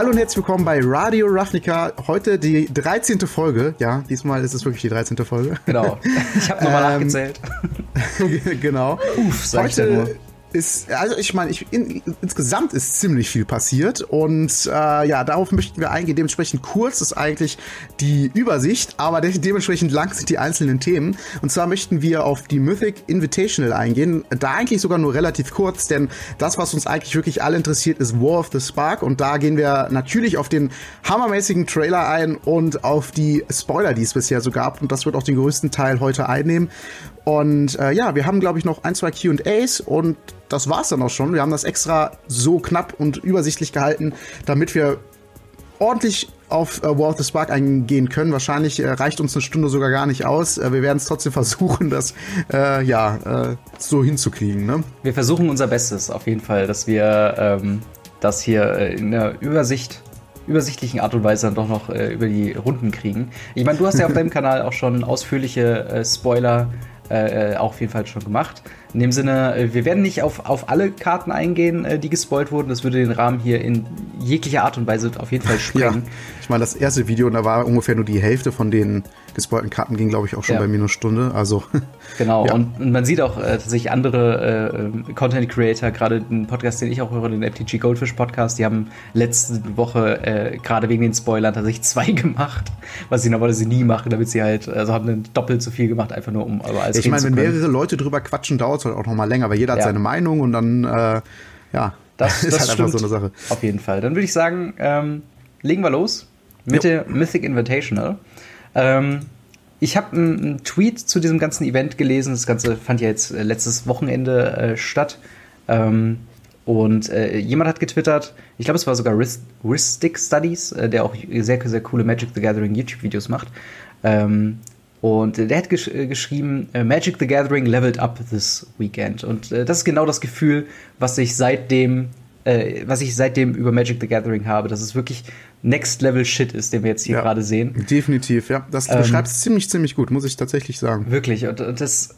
Hallo und herzlich willkommen bei Radio Ravnica. Heute die 13. Folge. Ja, diesmal ist es wirklich die 13. Folge. Genau. Ich habe nochmal ähm, nachgezählt. genau. Uff, sag Heute, ich nur ist, also ich meine, ich, in, insgesamt ist ziemlich viel passiert und äh, ja, darauf möchten wir eingehen. Dementsprechend kurz ist eigentlich die Übersicht, aber de dementsprechend lang sind die einzelnen Themen. Und zwar möchten wir auf die Mythic Invitational eingehen. Da eigentlich sogar nur relativ kurz, denn das, was uns eigentlich wirklich alle interessiert, ist War of the Spark. Und da gehen wir natürlich auf den hammermäßigen Trailer ein und auf die Spoiler, die es bisher so gab. Und das wird auch den größten Teil heute einnehmen. Und äh, ja, wir haben, glaube ich, noch ein, zwei QAs und das war's dann auch schon. Wir haben das extra so knapp und übersichtlich gehalten, damit wir ordentlich auf äh, War of the Spark eingehen können. Wahrscheinlich äh, reicht uns eine Stunde sogar gar nicht aus. Äh, wir werden es trotzdem versuchen, das äh, ja äh, so hinzukriegen. Ne? Wir versuchen unser Bestes auf jeden Fall, dass wir ähm, das hier äh, in der Übersicht übersichtlichen Art und Weise dann doch noch äh, über die Runden kriegen. Ich meine, du hast ja auf deinem Kanal auch schon ausführliche Spoiler äh, auch auf jeden Fall schon gemacht. In dem Sinne, äh, wir werden nicht auf, auf alle Karten eingehen, äh, die gespoilt wurden. Das würde den Rahmen hier in jeglicher Art und Weise auf jeden Fall sprengen. Ja, ich meine, das erste Video, da war ungefähr nur die Hälfte von den gespoilten Karten, ging, glaube ich, auch schon ja. bei mir eine Stunde. Also. Genau, ja. und, und, man sieht auch äh, tatsächlich andere äh, Content Creator, gerade den Podcast, den ich auch höre, den FTG Goldfish Podcast, die haben letzte Woche äh, gerade wegen den Spoilern tatsächlich zwei gemacht, was sie normalerweise nie machen, damit sie halt, also haben dann doppelt so viel gemacht, einfach nur um aber alles Ich meine, wenn mehrere Leute drüber quatschen, dauert es halt auch noch mal länger, weil jeder hat seine Meinung und dann, äh, ja, das, ist das halt einfach so eine Sache. Auf jeden Fall. Dann würde ich sagen, ähm, legen wir los mit jo. der Mythic Invitational. Ähm, ich habe einen Tweet zu diesem ganzen Event gelesen. Das Ganze fand ja jetzt äh, letztes Wochenende äh, statt. Ähm, und äh, jemand hat getwittert, ich glaube, es war sogar Ristic Studies, äh, der auch sehr, sehr coole Magic the Gathering YouTube-Videos macht. Ähm, und der hat gesch äh, geschrieben, äh, Magic the Gathering leveled up this weekend. Und das ist genau das Gefühl, was ich seitdem äh, was ich seitdem über Magic the Gathering habe, dass es wirklich Next Level Shit ist, den wir jetzt hier ja, gerade sehen. Definitiv, ja. Das ähm, beschreibt es ziemlich, ziemlich gut, muss ich tatsächlich sagen. Wirklich. Und, und das,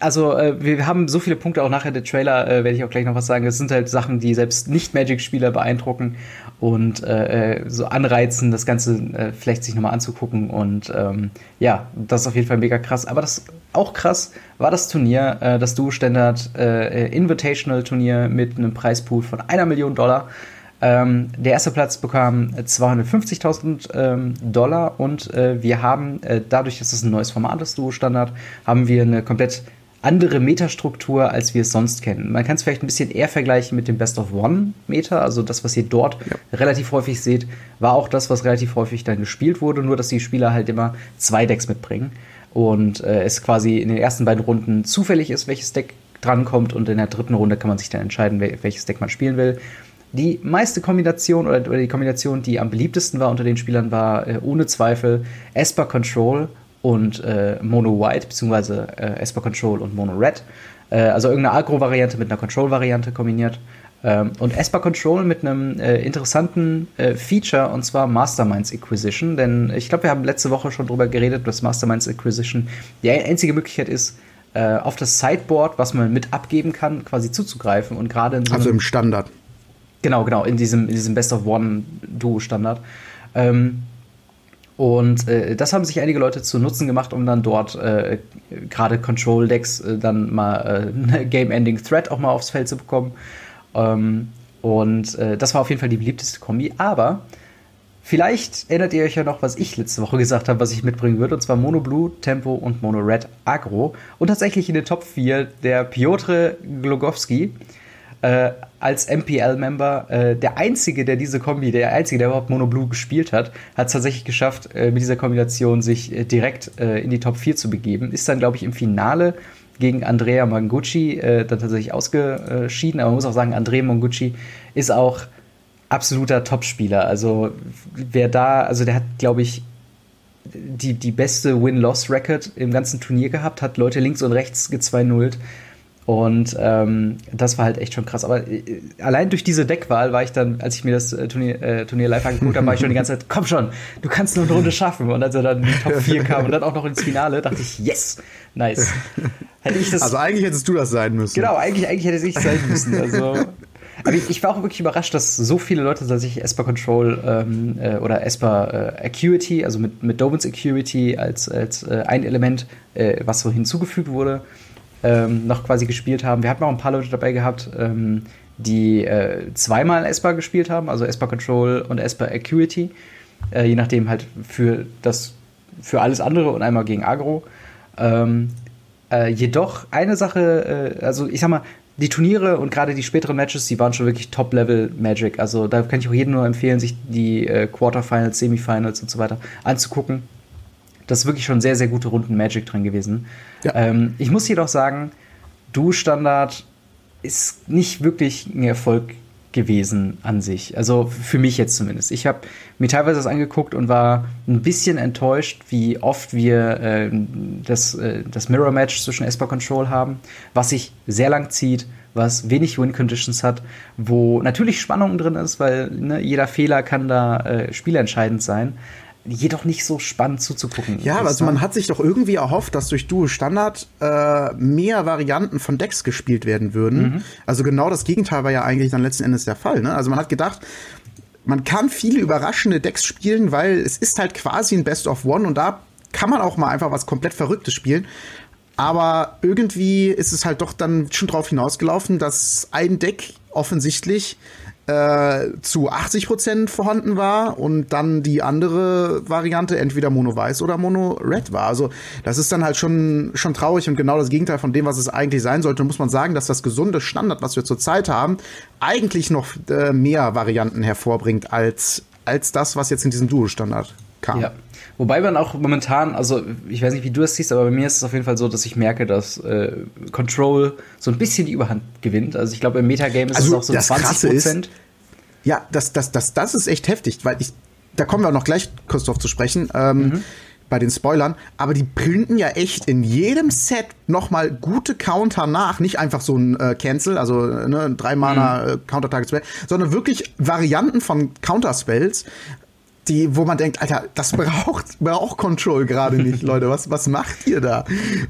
also äh, wir haben so viele Punkte, auch nachher der Trailer, äh, werde ich auch gleich noch was sagen. Es sind halt Sachen, die selbst Nicht-Magic-Spieler beeindrucken und äh, äh so anreizen, das Ganze äh, vielleicht sich nochmal anzugucken. Und ähm, ja, das ist auf jeden Fall mega krass. Aber das auch krass war das Turnier, äh, das Duo-Standard Invitational-Turnier mit einem Preispool von einer Million Dollar. Ähm, der erste Platz bekam 250.000 ähm, Dollar und äh, wir haben, äh, dadurch, dass es ein neues Format ist, Duo-Standard, haben wir eine komplett andere Metastruktur, als wir es sonst kennen. Man kann es vielleicht ein bisschen eher vergleichen mit dem Best of One Meta, also das, was ihr dort ja. relativ häufig seht, war auch das, was relativ häufig dann gespielt wurde, nur dass die Spieler halt immer zwei Decks mitbringen und äh, es quasi in den ersten beiden Runden zufällig ist, welches Deck drankommt und in der dritten Runde kann man sich dann entscheiden, welches Deck man spielen will. Die meiste Kombination oder, die Kombination, die am beliebtesten war unter den Spielern, war äh, ohne Zweifel Esper Control und äh, Mono White, beziehungsweise äh, Esper Control und Mono Red. Äh, also irgendeine Agro-Variante mit einer Control-Variante kombiniert. Ähm, und Esper Control mit einem äh, interessanten äh, Feature und zwar Masterminds Acquisition. Denn ich glaube, wir haben letzte Woche schon drüber geredet, dass Masterminds Acquisition die einzige Möglichkeit ist, äh, auf das Sideboard, was man mit abgeben kann, quasi zuzugreifen. Und gerade in so Also im Standard. Genau, genau, in diesem, in diesem Best of One Duo-Standard. Ähm, und äh, das haben sich einige Leute zu Nutzen gemacht, um dann dort äh, gerade Control-Decks äh, dann mal äh, eine Game-Ending-Threat auch mal aufs Feld zu bekommen. Ähm, und äh, das war auf jeden Fall die beliebteste Kombi. Aber vielleicht erinnert ihr euch ja noch, was ich letzte Woche gesagt habe, was ich mitbringen würde. Und zwar Mono Blue, Tempo und Mono Red Agro. Und tatsächlich in den Top 4 der Piotr Glogowski äh, als MPL-Member äh, der einzige, der diese Kombi, der einzige, der überhaupt Mono Blue gespielt hat, hat es tatsächlich geschafft, äh, mit dieser Kombination sich äh, direkt äh, in die Top 4 zu begeben. Ist dann, glaube ich, im Finale gegen Andrea Mangucci äh, dann tatsächlich ausgeschieden. Aber man muss auch sagen, Andrea Mangucci ist auch absoluter Topspieler. Also wer da, also der hat, glaube ich, die, die beste Win-Loss-Record im ganzen Turnier gehabt, hat Leute links und rechts gezweinullt. Und ähm, das war halt echt schon krass. Aber äh, allein durch diese Deckwahl war ich dann, als ich mir das äh, Turnier, äh, Turnier live angeguckt habe, war ich schon die ganze Zeit, komm schon, du kannst nur eine Runde schaffen. Und als er dann in die Top 4 kam und dann auch noch ins Finale, dachte ich, yes, nice. Hätte ich das, also eigentlich hättest du das sein müssen. Genau, eigentlich, eigentlich hätte ich sein müssen. Also Aber ich, ich, war auch wirklich überrascht, dass so viele Leute tatsächlich Esper Control ähm, äh, oder Esper äh, Acuity, also mit, mit Domens Acuity als, als äh, ein Element, was so hinzugefügt wurde, ähm, noch quasi gespielt haben. Wir hatten auch ein paar Leute dabei gehabt, ähm, die äh, zweimal Esper gespielt haben, also Esper Control und Esper Acuity, äh, je nachdem halt für das für alles andere und einmal gegen Agro. Ähm, äh, jedoch eine Sache, äh, also ich sag mal, die Turniere und gerade die späteren Matches, die waren schon wirklich Top-Level Magic. Also da kann ich auch jedem nur empfehlen, sich die äh, Quarterfinals, Semifinals und so weiter anzugucken. Das ist wirklich schon sehr, sehr gute Runden Magic drin gewesen. Ja. Ähm, ich muss jedoch sagen, Du-Standard ist nicht wirklich ein Erfolg gewesen an sich. Also für mich jetzt zumindest. Ich habe mir teilweise das angeguckt und war ein bisschen enttäuscht, wie oft wir äh, das, äh, das Mirror Match zwischen Esper Control haben, was sich sehr lang zieht, was wenig Win Conditions hat, wo natürlich Spannung drin ist, weil ne, jeder Fehler kann da äh, spielentscheidend sein jedoch nicht so spannend zuzugucken. Ja, also man hat sich doch irgendwie erhofft, dass durch Duo Standard äh, mehr Varianten von Decks gespielt werden würden. Mhm. Also genau das Gegenteil war ja eigentlich dann letzten Endes der Fall. Ne? Also man hat gedacht, man kann viele überraschende Decks spielen, weil es ist halt quasi ein Best of One und da kann man auch mal einfach was komplett Verrücktes spielen. Aber irgendwie ist es halt doch dann schon drauf hinausgelaufen, dass ein Deck offensichtlich äh, zu 80 Prozent vorhanden war und dann die andere Variante entweder Mono Weiß oder Mono Red war. Also das ist dann halt schon, schon traurig und genau das Gegenteil von dem, was es eigentlich sein sollte. muss man sagen, dass das gesunde Standard, was wir zurzeit haben, eigentlich noch äh, mehr Varianten hervorbringt als, als das, was jetzt in diesem Duo-Standard kam. Ja. Wobei man auch momentan, also ich weiß nicht, wie du es siehst, aber bei mir ist es auf jeden Fall so, dass ich merke, dass äh, Control so ein bisschen die Überhand gewinnt. Also ich glaube, im Metagame ist also es auch so 20 Prozent. Ja, das, das, das, das ist echt heftig, weil ich, da kommen wir auch noch gleich kurz drauf zu sprechen. Ähm, mhm. Bei den Spoilern, aber die printen ja echt in jedem Set nochmal gute Counter nach. Nicht einfach so ein äh, Cancel, also ne, drei Mana mhm. äh, Counter-Target-Spell, sondern wirklich Varianten von Counter-Spells, die, wo man denkt, Alter, das braucht, braucht Control gerade nicht, Leute. Was, was macht ihr da?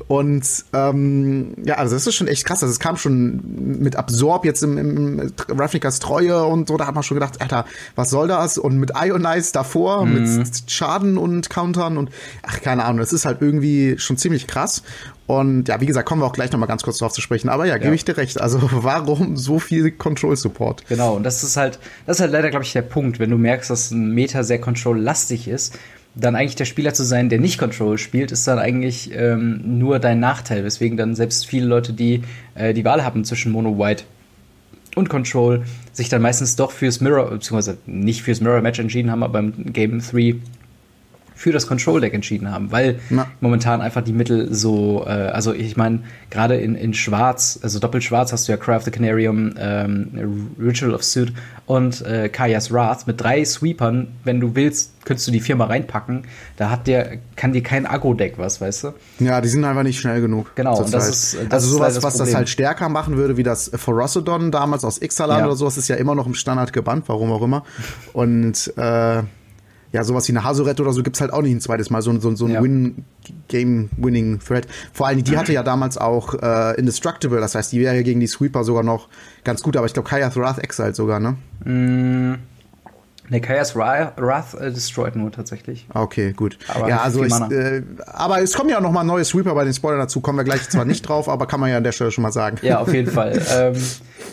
Und ähm, ja, also das ist schon echt krass. Also es kam schon mit Absorb jetzt im, im Ravnikas Treue und so, da hat man schon gedacht, Alter, was soll das? Und mit Ionize davor, mhm. mit Schaden und Countern und ach, keine Ahnung, das ist halt irgendwie schon ziemlich krass. Und ja, wie gesagt, kommen wir auch gleich noch mal ganz kurz drauf zu sprechen. Aber ja, gebe ja. ich dir recht. Also warum so viel Control-Support? Genau, und das ist halt, das ist halt leider, glaube ich, der Punkt. Wenn du merkst, dass ein Meta sehr Control-lastig ist, dann eigentlich der Spieler zu sein, der nicht Control spielt, ist dann eigentlich ähm, nur dein Nachteil. Weswegen dann selbst viele Leute, die äh, die Wahl haben zwischen Mono White und Control, sich dann meistens doch fürs Mirror, beziehungsweise nicht fürs Mirror-Match entschieden haben, aber im Game 3 für das Control Deck entschieden haben, weil Na. momentan einfach die Mittel so, äh, also ich meine, gerade in, in Schwarz, also doppelt Schwarz hast du ja Craft the Canarium, ähm, Ritual of Suit und äh, Kaya's Wrath mit drei Sweepern. Wenn du willst, könntest du die Firma reinpacken. Da hat der, kann dir kein Agro-Deck was, weißt du? Ja, die sind einfach nicht schnell genug. Genau, und das ist, das also sowas, das was das halt stärker machen würde, wie das Forosodon damals aus Ixalan ja. oder sowas, ist ja immer noch im Standard gebannt, warum auch immer. Und äh, ja, sowas wie eine Hasorette oder so gibt's halt auch nicht ein zweites Mal. So, so, so ein ja. Win-Game-Winning-Thread. Vor allem, die hatte ja damals auch äh, Indestructible, das heißt, die wäre gegen die Sweeper sogar noch ganz gut, aber ich glaube, Kaya Wrath Exiled sogar, ne? Mm, Ne, Chaos Wrath äh, destroyed nur tatsächlich. Okay, gut. Aber ja, also ich, äh, aber es kommen ja noch mal neue Sweeper bei den Spoilern dazu, kommen wir gleich zwar nicht drauf, aber kann man ja an der Stelle schon mal sagen. Ja, auf jeden Fall. ähm,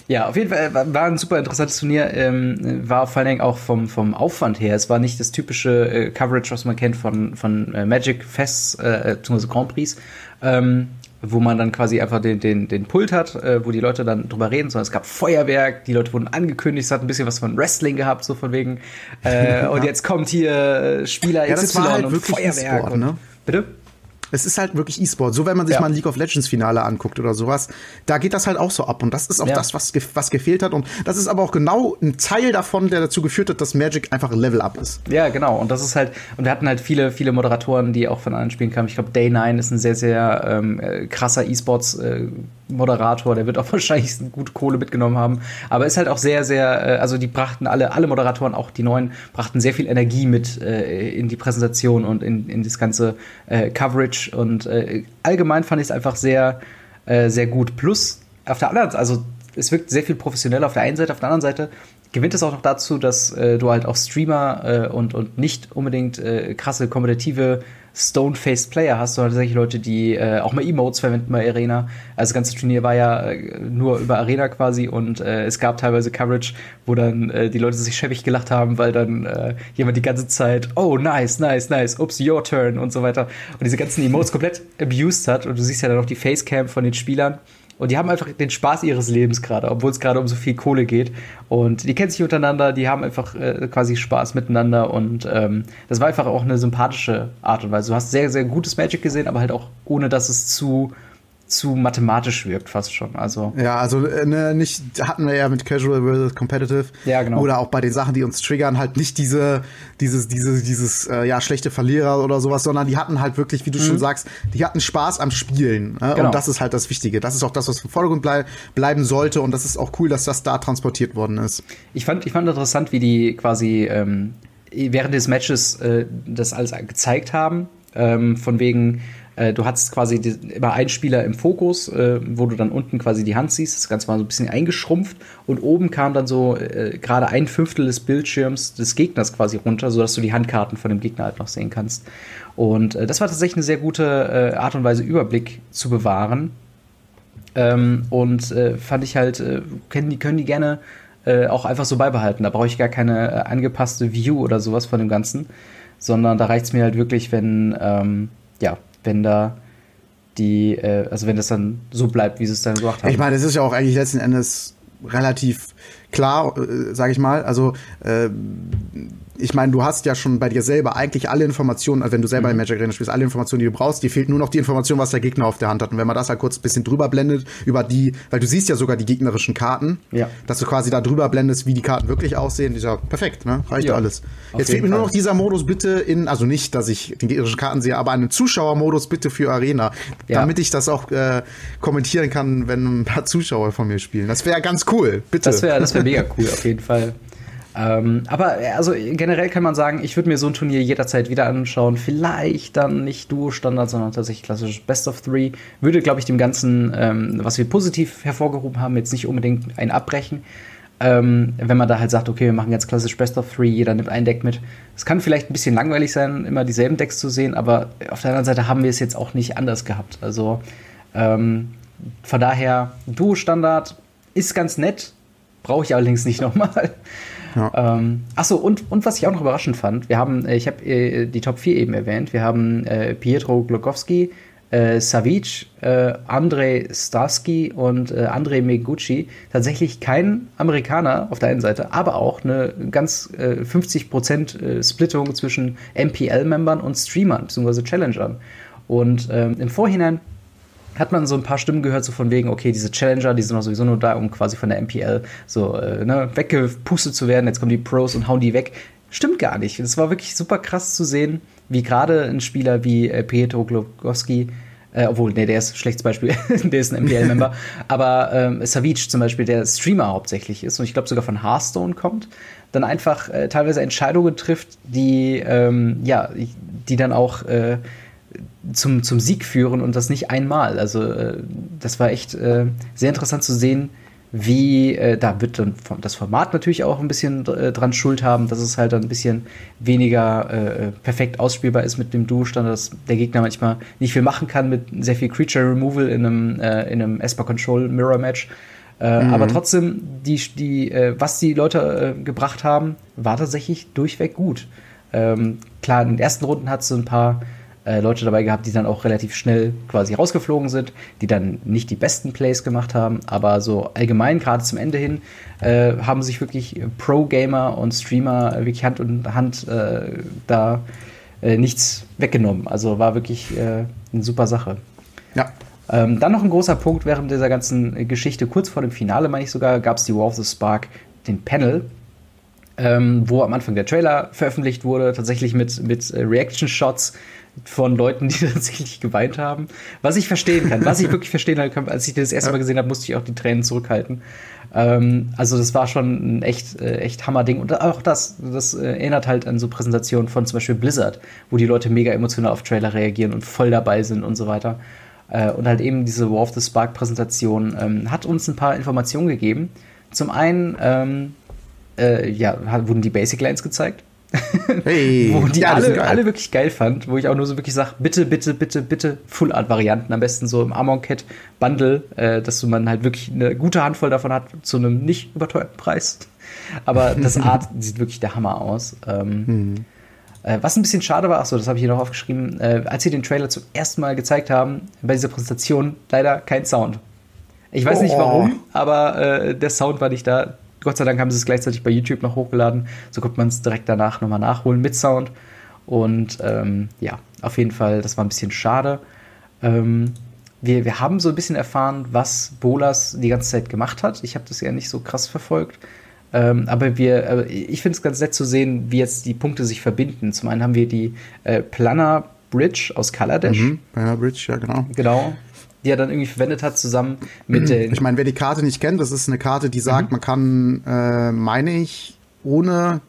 ja, auf jeden Fall äh, war ein super interessantes Turnier, ähm, war vor allen Dingen auch vom, vom Aufwand her. Es war nicht das typische äh, Coverage, was man kennt von, von äh, Magic Fests, äh, beziehungsweise Grand Prix. Ähm, wo man dann quasi einfach den, den, den Pult hat, äh, wo die Leute dann drüber reden, sondern es gab Feuerwerk, die Leute wurden angekündigt, es hat ein bisschen was von Wrestling gehabt, so von wegen, äh, ja. und jetzt kommt hier äh, Spieler ja, das war halt und Feuerwerk. Sport, ne? Bitte? Es ist halt wirklich E-Sport. So, wenn man sich ja. mal ein League of Legends Finale anguckt oder sowas, da geht das halt auch so ab. Und das ist auch ja. das, was, ge was gefehlt hat. Und das ist aber auch genau ein Teil davon, der dazu geführt hat, dass Magic einfach ein Level up ist. Ja, genau. Und das ist halt, und wir hatten halt viele, viele Moderatoren, die auch von anderen Spielen kamen. Ich glaube, Day9 ist ein sehr, sehr ähm, äh, krasser E-Sports äh, Moderator, der wird auch wahrscheinlich gut Kohle mitgenommen haben. Aber ist halt auch sehr, sehr, äh, also die brachten alle, alle Moderatoren, auch die neuen, brachten sehr viel Energie mit äh, in die Präsentation und in, in das ganze äh, Coverage. Und äh, allgemein fand ich es einfach sehr, äh, sehr gut. Plus, auf der anderen Seite, also es wirkt sehr viel professioneller auf der einen Seite, auf der anderen Seite gewinnt es auch noch dazu, dass äh, du halt auch Streamer und, und nicht unbedingt krasse kompetitive Stone-Faced Player hast, sondern tatsächlich Leute, die äh, auch mal Emotes verwenden bei Arena. Also das ganze Turnier war ja äh, nur über Arena quasi und äh, es gab teilweise Coverage, wo dann äh, die Leute sich schäbig gelacht haben, weil dann äh, jemand die ganze Zeit, oh nice, nice, nice, ups, your turn und so weiter. Und diese ganzen Emotes komplett abused hat. Und du siehst ja dann auch die Facecam von den Spielern und die haben einfach den Spaß ihres Lebens gerade, obwohl es gerade um so viel Kohle geht. Und die kennen sich untereinander, die haben einfach äh, quasi Spaß miteinander. Und ähm, das war einfach auch eine sympathische Art und Weise. Du hast sehr, sehr gutes Magic gesehen, aber halt auch ohne, dass es zu zu mathematisch wirkt fast schon. Also ja, also äh, ne, nicht hatten wir ja mit Casual versus Competitive. Ja, genau. Oder auch bei den Sachen, die uns triggern, halt nicht diese dieses dieses dieses äh, ja schlechte Verlierer oder sowas, sondern die hatten halt wirklich, wie du mhm. schon sagst, die hatten Spaß am Spielen. Ne? Genau. Und das ist halt das Wichtige. Das ist auch das, was im Vordergrund blei bleiben sollte. Und das ist auch cool, dass das da transportiert worden ist. Ich fand ich fand interessant, wie die quasi ähm, während des Matches äh, das alles gezeigt haben. Ähm, von wegen äh, du hattest quasi die, immer einen Spieler im Fokus, äh, wo du dann unten quasi die Hand siehst. Das Ganze war so ein bisschen eingeschrumpft und oben kam dann so äh, gerade ein Fünftel des Bildschirms des Gegners quasi runter, sodass du die Handkarten von dem Gegner halt noch sehen kannst. Und äh, das war tatsächlich eine sehr gute äh, Art und Weise, Überblick zu bewahren. Ähm, und äh, fand ich halt, können, die, können die gerne auch einfach so beibehalten. Da brauche ich gar keine angepasste View oder sowas von dem Ganzen, sondern da reicht es mir halt wirklich, wenn, ähm, ja, wenn da die, äh, also wenn das dann so bleibt, wie sie es dann gemacht haben. Ich meine, das ist ja auch eigentlich letzten Endes relativ klar, äh, sage ich mal. Also äh, ich meine, du hast ja schon bei dir selber eigentlich alle Informationen, also wenn du selber mhm. in Magic Arena spielst, alle Informationen, die du brauchst. Dir fehlt nur noch die Information, was der Gegner auf der Hand hat. Und wenn man das halt kurz ein bisschen drüber blendet, über die, weil du siehst ja sogar die gegnerischen Karten, ja. dass du quasi da drüber blendest, wie die Karten wirklich aussehen. Dieser perfekt, ne? Reicht ja alles. Jetzt fehlt mir nur noch dieser Modus bitte in, also nicht, dass ich die gegnerischen Karten sehe, aber einen Zuschauermodus bitte für Arena, ja. damit ich das auch äh, kommentieren kann, wenn ein paar Zuschauer von mir spielen. Das wäre ganz cool, bitte. Das wäre das wär mega cool, auf jeden Fall. Ähm, aber äh, also generell kann man sagen, ich würde mir so ein Turnier jederzeit wieder anschauen. Vielleicht dann nicht Duo-Standard, sondern tatsächlich klassisches Best of Three. Würde, glaube ich, dem Ganzen, ähm, was wir positiv hervorgehoben haben, jetzt nicht unbedingt ein abbrechen. Ähm, wenn man da halt sagt, okay, wir machen jetzt klassisch Best of Three, jeder nimmt ein Deck mit. Es kann vielleicht ein bisschen langweilig sein, immer dieselben Decks zu sehen, aber auf der anderen Seite haben wir es jetzt auch nicht anders gehabt. Also ähm, von daher, Duo-Standard ist ganz nett, brauche ich allerdings nicht nochmal. Ähm, achso, und, und was ich auch noch überraschend fand, wir haben, äh, ich habe äh, die Top 4 eben erwähnt, wir haben äh, Pietro Glogowski, äh, Savic, äh, Andrei Starsky und äh, Andrei Meguchi. Tatsächlich kein Amerikaner auf der einen Seite, aber auch eine ganz äh, 50% äh, Splittung zwischen MPL-Membern und Streamern bzw. Challengern. Und ähm, im Vorhinein hat man so ein paar Stimmen gehört, so von wegen, okay, diese Challenger, die sind doch sowieso nur da, um quasi von der MPL so äh, ne, weggepustet zu werden. Jetzt kommen die Pros und hauen die weg. Stimmt gar nicht. Es war wirklich super krass zu sehen, wie gerade ein Spieler wie äh, Pietro Glogowski, äh, obwohl, nee, der ist ein schlechtes Beispiel, der ist ein MPL-Member, aber ähm, Savic zum Beispiel, der Streamer hauptsächlich ist und ich glaube sogar von Hearthstone kommt, dann einfach äh, teilweise Entscheidungen trifft, die, ähm, ja, die dann auch äh, zum, zum Sieg führen und das nicht einmal. Also äh, das war echt äh, sehr interessant zu sehen, wie, äh, da wird dann das Format natürlich auch ein bisschen äh, dran schuld haben, dass es halt dann ein bisschen weniger äh, perfekt ausspielbar ist mit dem Duo-Stand, dass der Gegner manchmal nicht viel machen kann mit sehr viel Creature Removal in einem, äh, in einem Esper Control Mirror Match. Mhm. Aber trotzdem, die, die, was die Leute gebracht haben, war tatsächlich durchweg gut. Ähm, klar, in den ersten Runden hat es so ein paar äh, Leute dabei gehabt, die dann auch relativ schnell quasi rausgeflogen sind, die dann nicht die besten Plays gemacht haben, aber so allgemein, gerade zum Ende hin, äh, haben sich wirklich Pro-Gamer und Streamer wirklich Hand in Hand äh, da äh, nichts weggenommen. Also war wirklich äh, eine super Sache. Ja. Ähm, dann noch ein großer Punkt während dieser ganzen Geschichte, kurz vor dem Finale, meine ich sogar, gab es die War of the Spark, den Panel, ähm, wo am Anfang der Trailer veröffentlicht wurde, tatsächlich mit, mit äh, Reaction-Shots von Leuten, die tatsächlich geweint haben. Was ich verstehen kann, was ich wirklich verstehen kann, als ich das erste Mal gesehen habe, musste ich auch die Tränen zurückhalten. Ähm, also das war schon ein echt, äh, echt Hammerding. Und auch das, das äh, erinnert halt an so Präsentationen von zum Beispiel Blizzard, wo die Leute mega emotional auf Trailer reagieren und voll dabei sind und so weiter. Äh, und halt eben diese War of the Spark Präsentation ähm, hat uns ein paar Informationen gegeben. Zum einen ähm, äh, ja, wurden die Basic Lines gezeigt. Hey, wo die ja, alle, alle wirklich geil fand, wo ich auch nur so wirklich sage, bitte, bitte, bitte, bitte Full Art Varianten, am besten so im Amon Cat Bundle, äh, dass man halt wirklich eine gute Handvoll davon hat zu einem nicht überteuerten Preis. Aber das Art sieht wirklich der Hammer aus. Ähm, mhm. äh, was ein bisschen schade war, achso, das habe ich hier noch aufgeschrieben, äh, als sie den Trailer zum ersten Mal gezeigt haben, bei dieser Präsentation leider kein Sound. Ich weiß oh. nicht warum, aber äh, der Sound war nicht da. Gott sei Dank haben sie es gleichzeitig bei YouTube noch hochgeladen. So konnte man es direkt danach nochmal nachholen mit Sound. Und ähm, ja, auf jeden Fall, das war ein bisschen schade. Ähm, wir, wir haben so ein bisschen erfahren, was Bolas die ganze Zeit gemacht hat. Ich habe das ja nicht so krass verfolgt. Ähm, aber wir, äh, ich finde es ganz nett zu sehen, wie jetzt die Punkte sich verbinden. Zum einen haben wir die äh, Planner Bridge aus Kaladesh. Mhm, Planner Bridge, ja, genau. Genau die er dann irgendwie verwendet hat, zusammen mit den. Ich meine, wer die Karte nicht kennt, das ist eine Karte, die sagt, mhm. man kann, äh, meine ich, ohne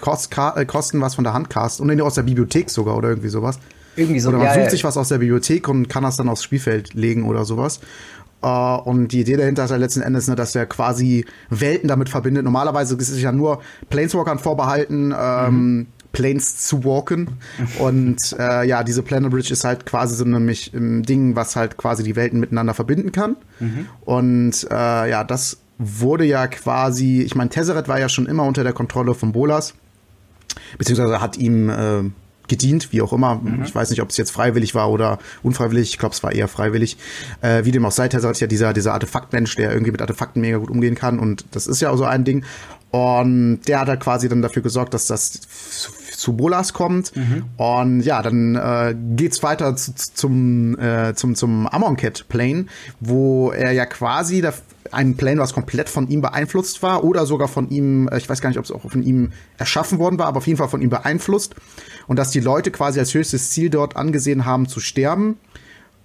Kost, äh, Kosten was von der Hand casten und aus der Bibliothek sogar oder irgendwie sowas. Irgendwie so. Oder man ja, sucht ja. sich was aus der Bibliothek und kann das dann aufs Spielfeld legen oder sowas. Uh, und die Idee dahinter ist ja letzten Endes, ne, dass er quasi Welten damit verbindet. Normalerweise ist es ja nur Planeswalkern vorbehalten, ähm, mhm. Planes zu walken. Und äh, ja, diese Planet Bridge ist halt quasi so nämlich ein Ding, was halt quasi die Welten miteinander verbinden kann. Mhm. Und äh, ja, das wurde ja quasi, ich meine, Tesseret war ja schon immer unter der Kontrolle von Bolas, beziehungsweise hat ihm äh, gedient, wie auch immer. Mhm. Ich weiß nicht, ob es jetzt freiwillig war oder unfreiwillig. Ich glaube, es war eher freiwillig. Äh, wie dem auch sei, Tesseret ist ja dieser, dieser Artefaktmensch, der irgendwie mit Artefakten mega gut umgehen kann. Und das ist ja auch so ein Ding. Und der hat halt quasi dann dafür gesorgt, dass das zu Bolas kommt. Mhm. Und ja, dann äh, geht's weiter zu, zum, äh, zum, zum Amonkhet Plane, wo er ja quasi da, ein Plane, was komplett von ihm beeinflusst war oder sogar von ihm, äh, ich weiß gar nicht, ob es auch von ihm erschaffen worden war, aber auf jeden Fall von ihm beeinflusst. Und dass die Leute quasi als höchstes Ziel dort angesehen haben zu sterben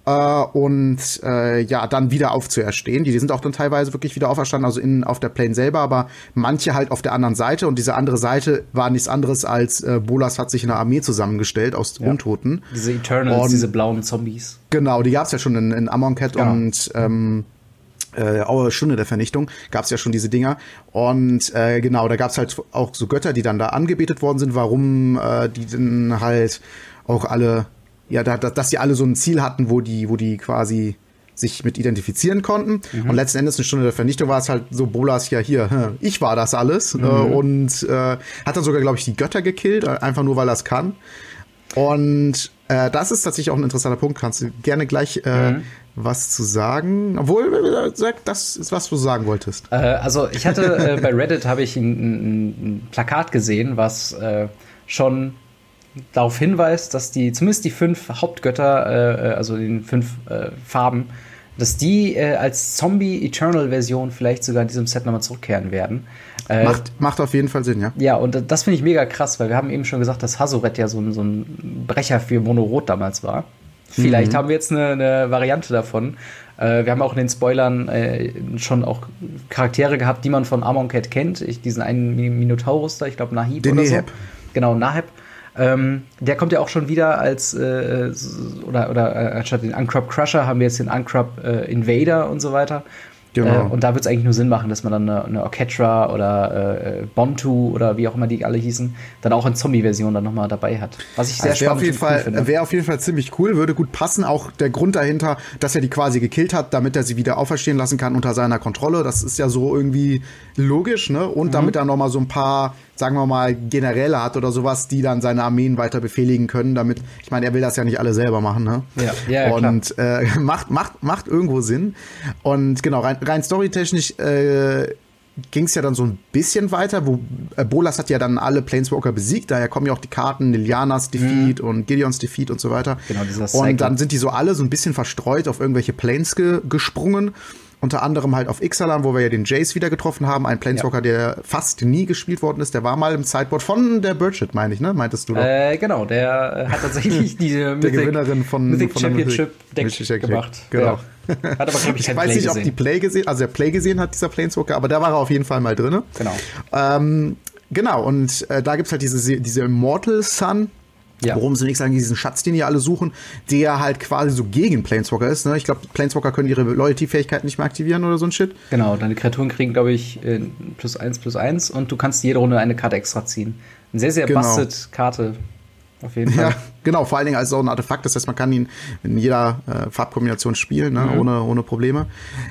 äh, und äh, ja, dann wieder aufzuerstehen. Die, die sind auch dann teilweise wirklich wieder auferstanden, also in, auf der Plane selber, aber manche halt auf der anderen Seite. Und diese andere Seite war nichts anderes als äh, Bolas hat sich eine Armee zusammengestellt aus ja. Untoten. Diese Eternals, und, diese blauen Zombies. Genau, die gab's ja schon in, in Amonkhet ja. und ähm, äh, Stunde der Vernichtung gab's ja schon diese Dinger und äh, genau da gab's halt auch so Götter die dann da angebetet worden sind warum äh, die dann halt auch alle ja, da, dass die alle so ein Ziel hatten, wo die, wo die quasi sich mit identifizieren konnten. Mhm. Und letzten Endes eine Stunde der Vernichtung war es halt so, Bolas ja hier, ich war das alles. Mhm. Äh, und äh, hat dann sogar, glaube ich, die Götter gekillt, äh, einfach nur, weil er es kann. Und äh, das ist tatsächlich auch ein interessanter Punkt. Kannst du gerne gleich äh, mhm. was zu sagen? Obwohl, äh, sag, das ist was, du sagen wolltest. Äh, also ich hatte bei Reddit habe ich ein, ein, Plakat gesehen, was schon darauf hinweist, dass die, zumindest die fünf Hauptgötter, äh, äh, also die fünf äh, Farben, dass die äh, als Zombie-Eternal-Version vielleicht sogar in diesem Set nochmal zurückkehren werden. Äh, macht, macht auf jeden Fall Sinn, ja. Ja, und das finde ich mega krass, weil wir haben eben schon gesagt, dass Hazoret ja so ein, so ein Brecher für Monorot damals war. Vielleicht mhm. haben wir jetzt eine, eine Variante davon. Äh, wir haben auch in den Spoilern äh, schon auch Charaktere gehabt, die man von Amonkhet kennt. Ich, diesen einen Minotaurus da, ich glaube Nahib den oder Neheb. so. Genau, Naheb. Ähm, der kommt ja auch schon wieder als, äh, oder, oder äh, anstatt den Uncrop Crusher haben wir jetzt den Uncrop äh, Invader und so weiter. Genau. Äh, und da wird es eigentlich nur Sinn machen, dass man dann eine, eine Orchestra oder äh, Bontu oder wie auch immer die alle hießen, dann auch in Zombie-Version dann nochmal dabei hat. Was ich sehr also spannend finde. Wäre auf jeden Fall ziemlich cool, würde gut passen. Auch der Grund dahinter, dass er die quasi gekillt hat, damit er sie wieder auferstehen lassen kann unter seiner Kontrolle. Das ist ja so irgendwie logisch, ne? Und mhm. damit er nochmal so ein paar sagen wir mal, Generäle hat oder sowas, die dann seine Armeen weiter befehligen können, damit, ich meine, er will das ja nicht alle selber machen, ne? Ja, ja, ja Und äh, macht, macht, macht irgendwo Sinn. Und genau, rein, rein storytechnisch äh, ging es ja dann so ein bisschen weiter, wo äh, Bolas hat ja dann alle Planeswalker besiegt, daher kommen ja auch die Karten Lilianas Defeat mhm. und Gideons Defeat und so weiter. Genau, dieser Cycle. Und dann sind die so alle so ein bisschen verstreut auf irgendwelche Planes ge gesprungen. Unter anderem halt auf Ixalan, wo wir ja den Jace wieder getroffen haben. Ein Planeswalker, ja. der fast nie gespielt worden ist. Der war mal im Sideboard von der Birchit, meine ich, ne? Meintest du doch? Äh, genau, der hat tatsächlich diese Mythic, der Gewinnerin von, Mythic von Championship Deck Mythic gemacht. Genau. Ja. Hat aber, glaube ich, ich weiß Play nicht, gesehen. ob die Play gesehen, also der Play gesehen hat, dieser Planeswalker, aber da war er auf jeden Fall mal drin. Genau. Ähm, genau, und äh, da gibt's halt diese, diese Immortal Sun, Ja. Worum sie nichts sagen, diesen Schatz, den die alle suchen, der halt quasi so gegen Planeswalker ist. Ne? Ich glaube, Planeswalker können ihre Loyalty-Fähigkeiten nicht mehr aktivieren oder so ein Shit. Genau, deine Kreaturen kriegen, glaube ich, äh, plus eins, plus eins und du kannst jede Runde eine Karte extra ziehen. Eine sehr, sehr genau. busted Karte. Auf jeden Fall. Ja, genau, vor allen Dingen als auch ein Artefakt. Das heißt, man kann ihn in jeder äh, Farbkombination spielen, ne? mhm. ohne, ohne Probleme.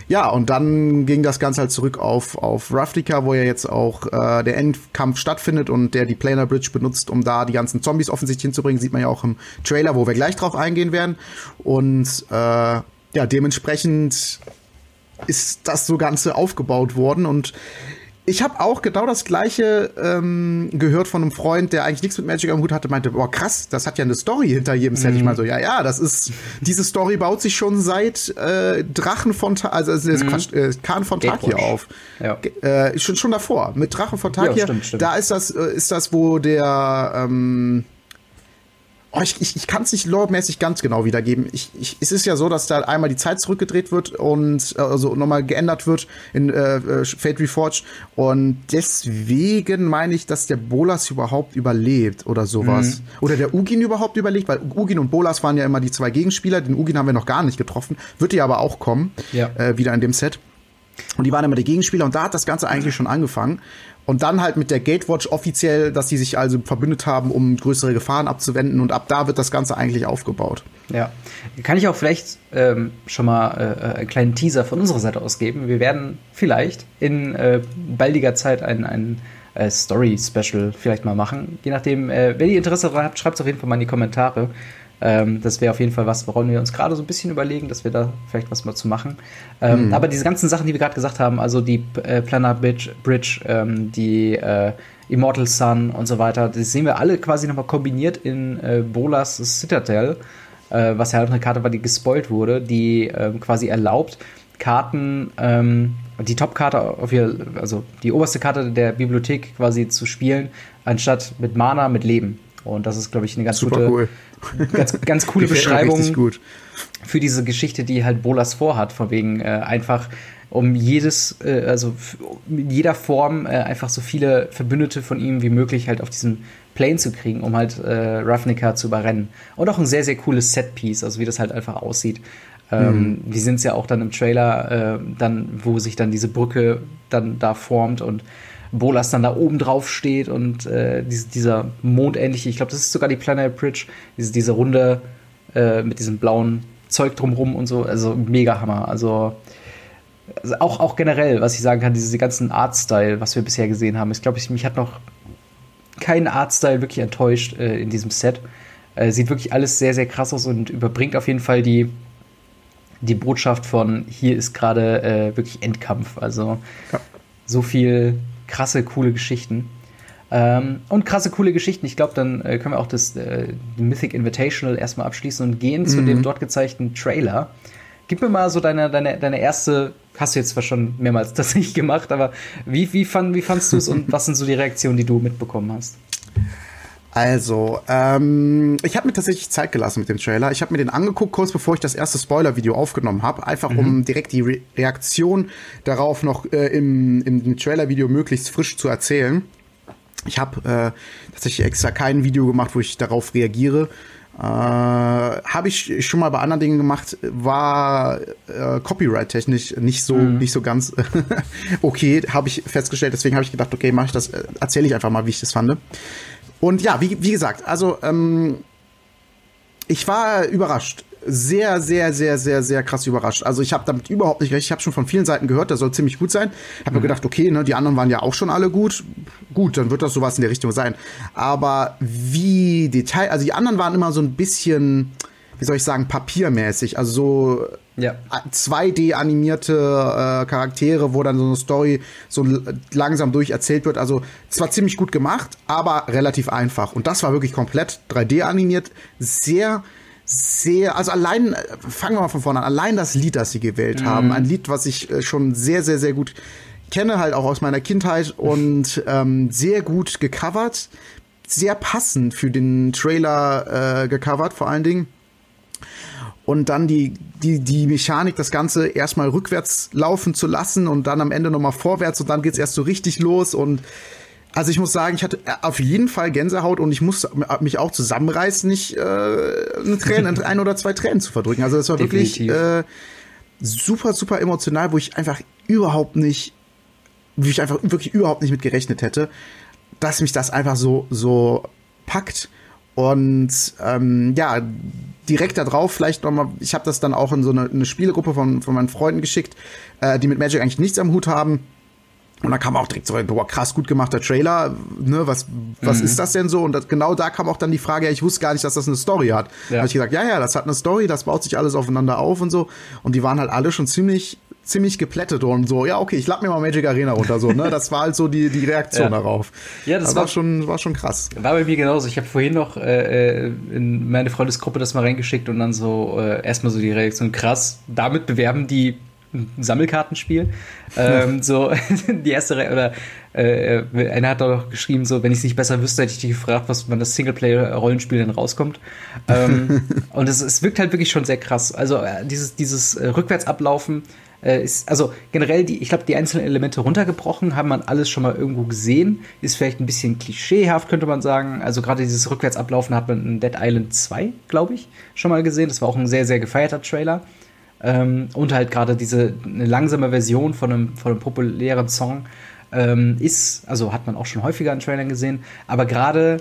Ja, und dann ging das Ganze halt zurück auf, auf Ravnica, wo ja jetzt auch äh, der Endkampf stattfindet und der die Planar Bridge benutzt, um da die ganzen Zombies offensichtlich hinzubringen. Sieht man ja auch im Trailer, wo wir gleich drauf eingehen werden. Und äh, ja, dementsprechend ist das so Ganze aufgebaut worden und ich habe auch genau das gleiche ähm, gehört von einem Freund, der eigentlich nichts mit Magic am Hut hatte, meinte, boah, krass, das hat ja eine Story hinter jedem Set. Mhm. Ich mal so, ja, ja, das ist, diese Story baut sich schon seit äh, Drachen von, Ta also mhm. Quatsch, äh, Kahn von Takir auf. Ja. Äh, schon, schon davor, mit Drachen von Takir. Ja, stimmt, stimmt. Da ist das, äh, ist das, wo der, ähm, Oh, ich, ich, ich kann es nicht lore-mäßig ganz genau wiedergeben. Ich, ich, es ist ja so, dass da einmal die Zeit zurückgedreht wird und äh, also nochmal geändert wird in äh, äh, Fate Reforged. Und deswegen meine ich, dass der Bolas überhaupt überlebt oder sowas. Mhm. Oder der Ugin überhaupt überlebt, weil Ugin und Bolas waren ja immer die zwei Gegenspieler. Den Ugin haben wir noch gar nicht getroffen. Wird ja aber auch kommen, ja. äh, wieder in dem Set. Und die waren immer die Gegenspieler und da hat das Ganze eigentlich schon angefangen. Und dann halt mit der Gatewatch offiziell, dass die sich also verbündet haben, um größere Gefahren abzuwenden. Und ab da wird das Ganze eigentlich aufgebaut. Ja. Kann ich auch vielleicht ähm, schon mal äh, einen kleinen Teaser von unserer Seite aus geben. Wir werden vielleicht in äh, baldiger Zeit ein, ein äh, Story-Special vielleicht mal machen. Je nachdem, äh, wenn ihr Interesse daran habt, schreibt es auf jeden Fall mal in die Kommentare. Ähm, das wäre auf jeden Fall was, woran wir uns gerade so ein bisschen überlegen, dass wir da vielleicht was mal zu machen. Ähm, mhm. Aber diese ganzen Sachen, die wir gerade gesagt haben, also die äh, Planar Bridge, Bridge ähm, die äh, Immortal Sun und so weiter, das sehen wir alle quasi nochmal kombiniert in äh, Bolas Citadel, äh, was ja halt eine Karte war, die gespoilt wurde, die ähm, quasi erlaubt, Karten, ähm, die Top-Karte also die oberste Karte der Bibliothek quasi zu spielen, anstatt mit Mana, mit Leben. Und das ist, glaube ich, eine ganz Super gute, cool. Ganz, ganz coole Beschreibung für diese Geschichte, die halt Bolas vorhat, von wegen äh, einfach um jedes, äh, also in jeder Form äh, einfach so viele Verbündete von ihm wie möglich halt auf diesen Plane zu kriegen, um halt äh, Ravnica zu überrennen. Und auch ein sehr, sehr cooles Setpiece, also wie das halt einfach aussieht. Ähm, mhm. Wir sind es ja auch dann im Trailer, äh, dann, wo sich dann diese Brücke dann da formt und Bolas dann da oben drauf steht und äh, diese, dieser mondähnliche, ich glaube, das ist sogar die Planet Bridge, diese, diese Runde äh, mit diesem blauen Zeug drumrum und so, also mega Hammer. Also, also auch, auch generell, was ich sagen kann, diese ganzen Artstyle, was wir bisher gesehen haben, ich glaube, mich hat noch kein Artstyle wirklich enttäuscht äh, in diesem Set. Äh, sieht wirklich alles sehr, sehr krass aus und überbringt auf jeden Fall die, die Botschaft von hier ist gerade äh, wirklich Endkampf. Also ja. so viel krasse, coole Geschichten. Ähm, und krasse, coole Geschichten. Ich glaube, dann äh, können wir auch das äh, Mythic Invitational erstmal abschließen und gehen mhm. zu dem dort gezeigten Trailer. Gib mir mal so deine, deine, deine erste, hast du jetzt zwar schon mehrmals das nicht gemacht, aber wie, wie, fand, wie fandst du es und was sind so die Reaktionen, die du mitbekommen hast? Also, ähm, ich habe mir tatsächlich Zeit gelassen mit dem Trailer. Ich habe mir den angeguckt, kurz bevor ich das erste Spoiler-Video aufgenommen habe, einfach mhm. um direkt die Re Reaktion darauf noch äh, im, im Trailer-Video möglichst frisch zu erzählen. Ich habe äh, tatsächlich extra kein Video gemacht, wo ich darauf reagiere. Äh, habe ich schon mal bei anderen Dingen gemacht, war äh, Copyright-technisch nicht so mhm. nicht so ganz okay, habe ich festgestellt. Deswegen habe ich gedacht, okay, mache ich das, äh, erzähle ich einfach mal, wie ich das fand. Und ja, wie, wie gesagt, also ähm, ich war überrascht. Sehr, sehr, sehr, sehr, sehr krass überrascht. Also ich habe damit überhaupt nicht recht. Ich habe schon von vielen Seiten gehört, das soll ziemlich gut sein. Habe mhm. mir gedacht, okay, ne, die anderen waren ja auch schon alle gut. Gut, dann wird das sowas in der Richtung sein. Aber wie Detail, also die anderen waren immer so ein bisschen, wie soll ich sagen, papiermäßig. Also so ja. 2D animierte äh, Charaktere, wo dann so eine Story so langsam durch erzählt wird. Also zwar ziemlich gut gemacht, aber relativ einfach. Und das war wirklich komplett 3D animiert, sehr sehr, also allein, äh, fangen wir mal von vorne an, allein das Lied, das sie gewählt mhm. haben, ein Lied, was ich äh, schon sehr, sehr, sehr gut kenne, halt auch aus meiner Kindheit und ähm, sehr gut gecovert, sehr passend für den Trailer äh, gecovert, vor allen Dingen und dann die, die, die Mechanik, das Ganze erstmal rückwärts laufen zu lassen und dann am Ende nochmal vorwärts und dann geht's erst so richtig los und Also ich muss sagen, ich hatte auf jeden Fall Gänsehaut und ich musste mich auch zusammenreißen, nicht äh, eine Träne, ein oder zwei Tränen zu verdrücken. Also das war Definitiv. wirklich äh, super, super emotional, wo ich einfach überhaupt nicht, wo ich einfach wirklich überhaupt nicht mit gerechnet hätte, dass mich das einfach so, so packt. Und ähm, ja, direkt darauf vielleicht nochmal, ich habe das dann auch in so eine, eine Spielegruppe von, von meinen Freunden geschickt, äh, die mit Magic eigentlich nichts am Hut haben. Und da kam auch direkt so, boah, krass gut gemachter Trailer, ne, was, was mhm. ist das denn so? Und das, genau da kam auch dann die Frage, ja, ich wusste gar nicht, dass das eine Story hat. Ja. Da habe ich gesagt, ja, ja, das hat eine Story, das baut sich alles aufeinander auf und so. Und die waren halt alle schon ziemlich, ziemlich geplättet und so, ja, okay, ich lade mir mal Magic Arena runter, so, ne? Das war halt so die, die Reaktion ja. darauf. Ja, das, das war, war, schon, war schon krass. War bei mir genauso. Ich habe vorhin noch äh, äh, in meine Freundesgruppe das mal reingeschickt und dann so äh, erstmal so die Reaktion, krass, damit bewerben die ein Sammelkartenspiel. ähm, so die erste Re oder äh, einer hat doch geschrieben, so wenn ich es nicht besser wüsste, hätte ich dich gefragt, was man das Singleplayer-Rollenspiel denn rauskommt. Ähm, und es, es wirkt halt wirklich schon sehr krass. Also äh, dieses dieses äh, Rückwärtsablaufen äh, ist also generell die, ich glaube, die einzelnen Elemente runtergebrochen, haben man alles schon mal irgendwo gesehen. Ist vielleicht ein bisschen klischeehaft, könnte man sagen. Also gerade dieses Rückwärtsablaufen hat man in Dead Island 2, glaube ich, schon mal gesehen. Das war auch ein sehr sehr gefeierter Trailer. Ähm, und halt gerade diese eine langsame Version von einem, von einem populären Song ähm, ist, also hat man auch schon häufiger in Trailern gesehen, aber gerade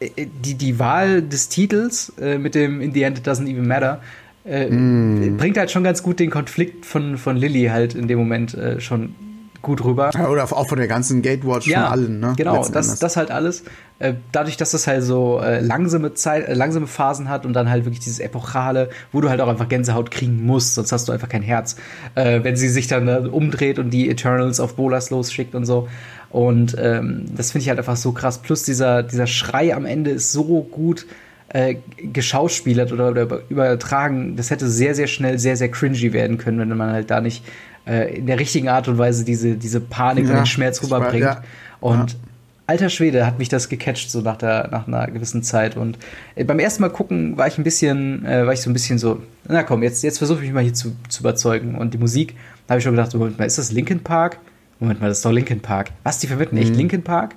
äh, die, die Wahl des Titels äh, mit dem In the End It Doesn't Even Matter äh, mm. bringt halt schon ganz gut den Konflikt von, von Lilly halt in dem Moment äh, schon gut rüber. Ja, oder auch von der ganzen Gatewatch ja, von allen, ne? Genau, das, das halt alles. Äh, dadurch, dass das halt so äh, langsame Zeit, äh, langsame Phasen hat und dann halt wirklich dieses Epochale, wo du halt auch einfach Gänsehaut kriegen musst, sonst hast du einfach kein Herz. Wenn sie sich dann umdreht und die Eternals auf Bolas losschickt und so. Und ähm, das finde ich halt einfach so krass. Plus dieser, dieser Schrei am Ende ist so gut äh, geschauspielert oder, oder übertragen. Das hätte sehr, sehr schnell sehr, sehr cringy werden können, wenn man halt da nicht äh, in der richtigen Art und Weise diese, diese Panik ja, und den Schmerz rüberbringt. Ja. Und ja. alter Schwede hat mich das gecatcht, so nach, der, nach einer gewissen Zeit. Und äh, beim ersten Mal gucken war ich ein bisschen, äh, war ich so ein bisschen so, na komm, jetzt, jetzt versuche ich mich mal hier zu, zu überzeugen. Und die Musik, da habe ich schon gedacht, Moment mal, ist das Linkin Park? Moment mal, das ist doch Linkin Park. Was, die verwenden mhm. echt Linkin Park?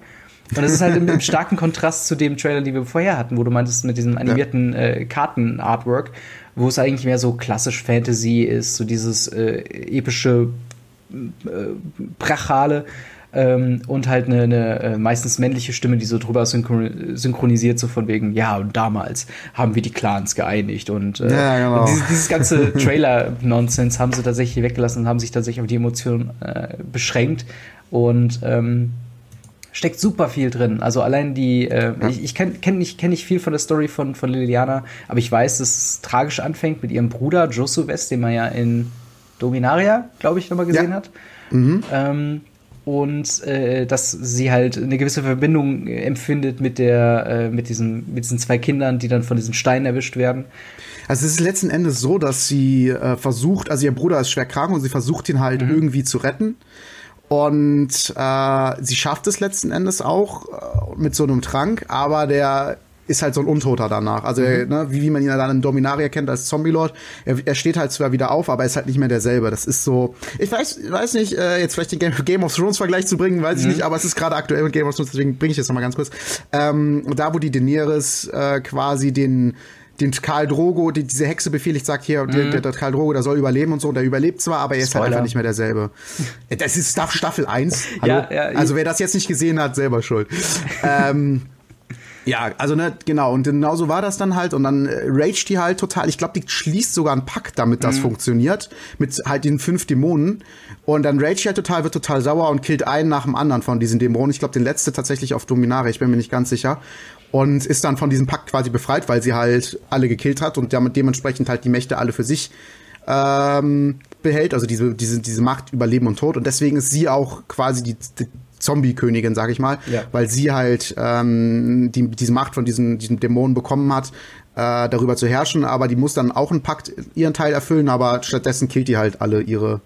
Und das ist halt im, starken Kontrast zu dem Trailer, den wir vorher hatten, wo du meintest mit diesem animierten äh, Karten-Artwork, wo es eigentlich mehr so klassisch Fantasy ist, so dieses äh, epische äh, Brachale ähm, und halt eine, eine äh, meistens männliche Stimme, die so drüber synchronisiert, so von wegen, ja, und damals haben wir die Clans geeinigt und, äh, ja, genau. und dieses, dieses, ganze Trailer-Nonsense haben sie tatsächlich weggelassen und haben sich tatsächlich auf die Emotionen äh, beschränkt und ähm, steckt super viel drin. Also allein die, äh, ja. ich, ich kenne kenn nicht, kenn nicht viel von der Story von, von Liliana, aber ich weiß, dass es tragisch anfängt mit ihrem Bruder Josu West, den man ja in Dominaria, glaube ich, nochmal gesehen ja. hat. Mhm. Ähm, und äh, dass sie halt eine gewisse Verbindung empfindet mit der, äh, mit diesen, mit diesen zwei Kindern, die dann von diesen Steinen erwischt werden. Also es ist letzten Endes so, dass sie äh, versucht, also ihr Bruder ist schwer krank und sie versucht ihn halt mhm. irgendwie zu retten. Und äh, sie schafft es letzten Endes auch äh, mit so einem Trank, aber der ist halt so ein Untoter danach. Also, mhm. ne, wie, wie man ihn dann in Dominaria kennt als Zombie-Lord. Er, er steht halt zwar wieder auf, aber er ist halt nicht mehr derselbe. Das ist so. Ich weiß, weiß nicht, äh, jetzt vielleicht den Game, Game of Thrones-Vergleich zu bringen, weiß mhm. ich nicht, aber es ist gerade aktuell mit Game of Thrones, deswegen bringe ich jetzt nochmal ganz kurz. Ähm, da, wo die Daenerys äh, quasi den den Karl Drogo, die, diese Hexe befehligt, sagt hier, mhm. der, der Karl Drogo, der soll überleben und so, und der überlebt zwar, aber er ist Spoiler. halt einfach nicht mehr derselbe. Das ist Staffel 1. Ja, ja, also wer das jetzt nicht gesehen hat, selber schuld. ähm, ja, also ne, genau, und genau so war das dann halt und dann äh, raged die halt total. Ich glaube, die schließt sogar einen Pakt, damit das mhm. funktioniert, mit halt den fünf Dämonen. Und dann raged die halt total, wird total sauer und killt einen nach dem anderen von diesen Dämonen. Ich glaube, den letzte tatsächlich auf Dominare, ich bin mir nicht ganz sicher und ist dann von diesem Pakt quasi befreit, weil sie halt alle gekillt hat und damit dementsprechend halt die Mächte alle für sich ähm, behält, also diese, diese, diese Macht über Leben und Tod. Und deswegen ist sie auch quasi die, die Zombie-Königin, sag ich mal, ja. weil sie halt ähm, die, diese Macht von diesen, diesen Dämonen bekommen hat, äh, darüber zu herrschen, aber die muss dann auch einen Pakt ihren Teil erfüllen, aber stattdessen killt die halt alle ihre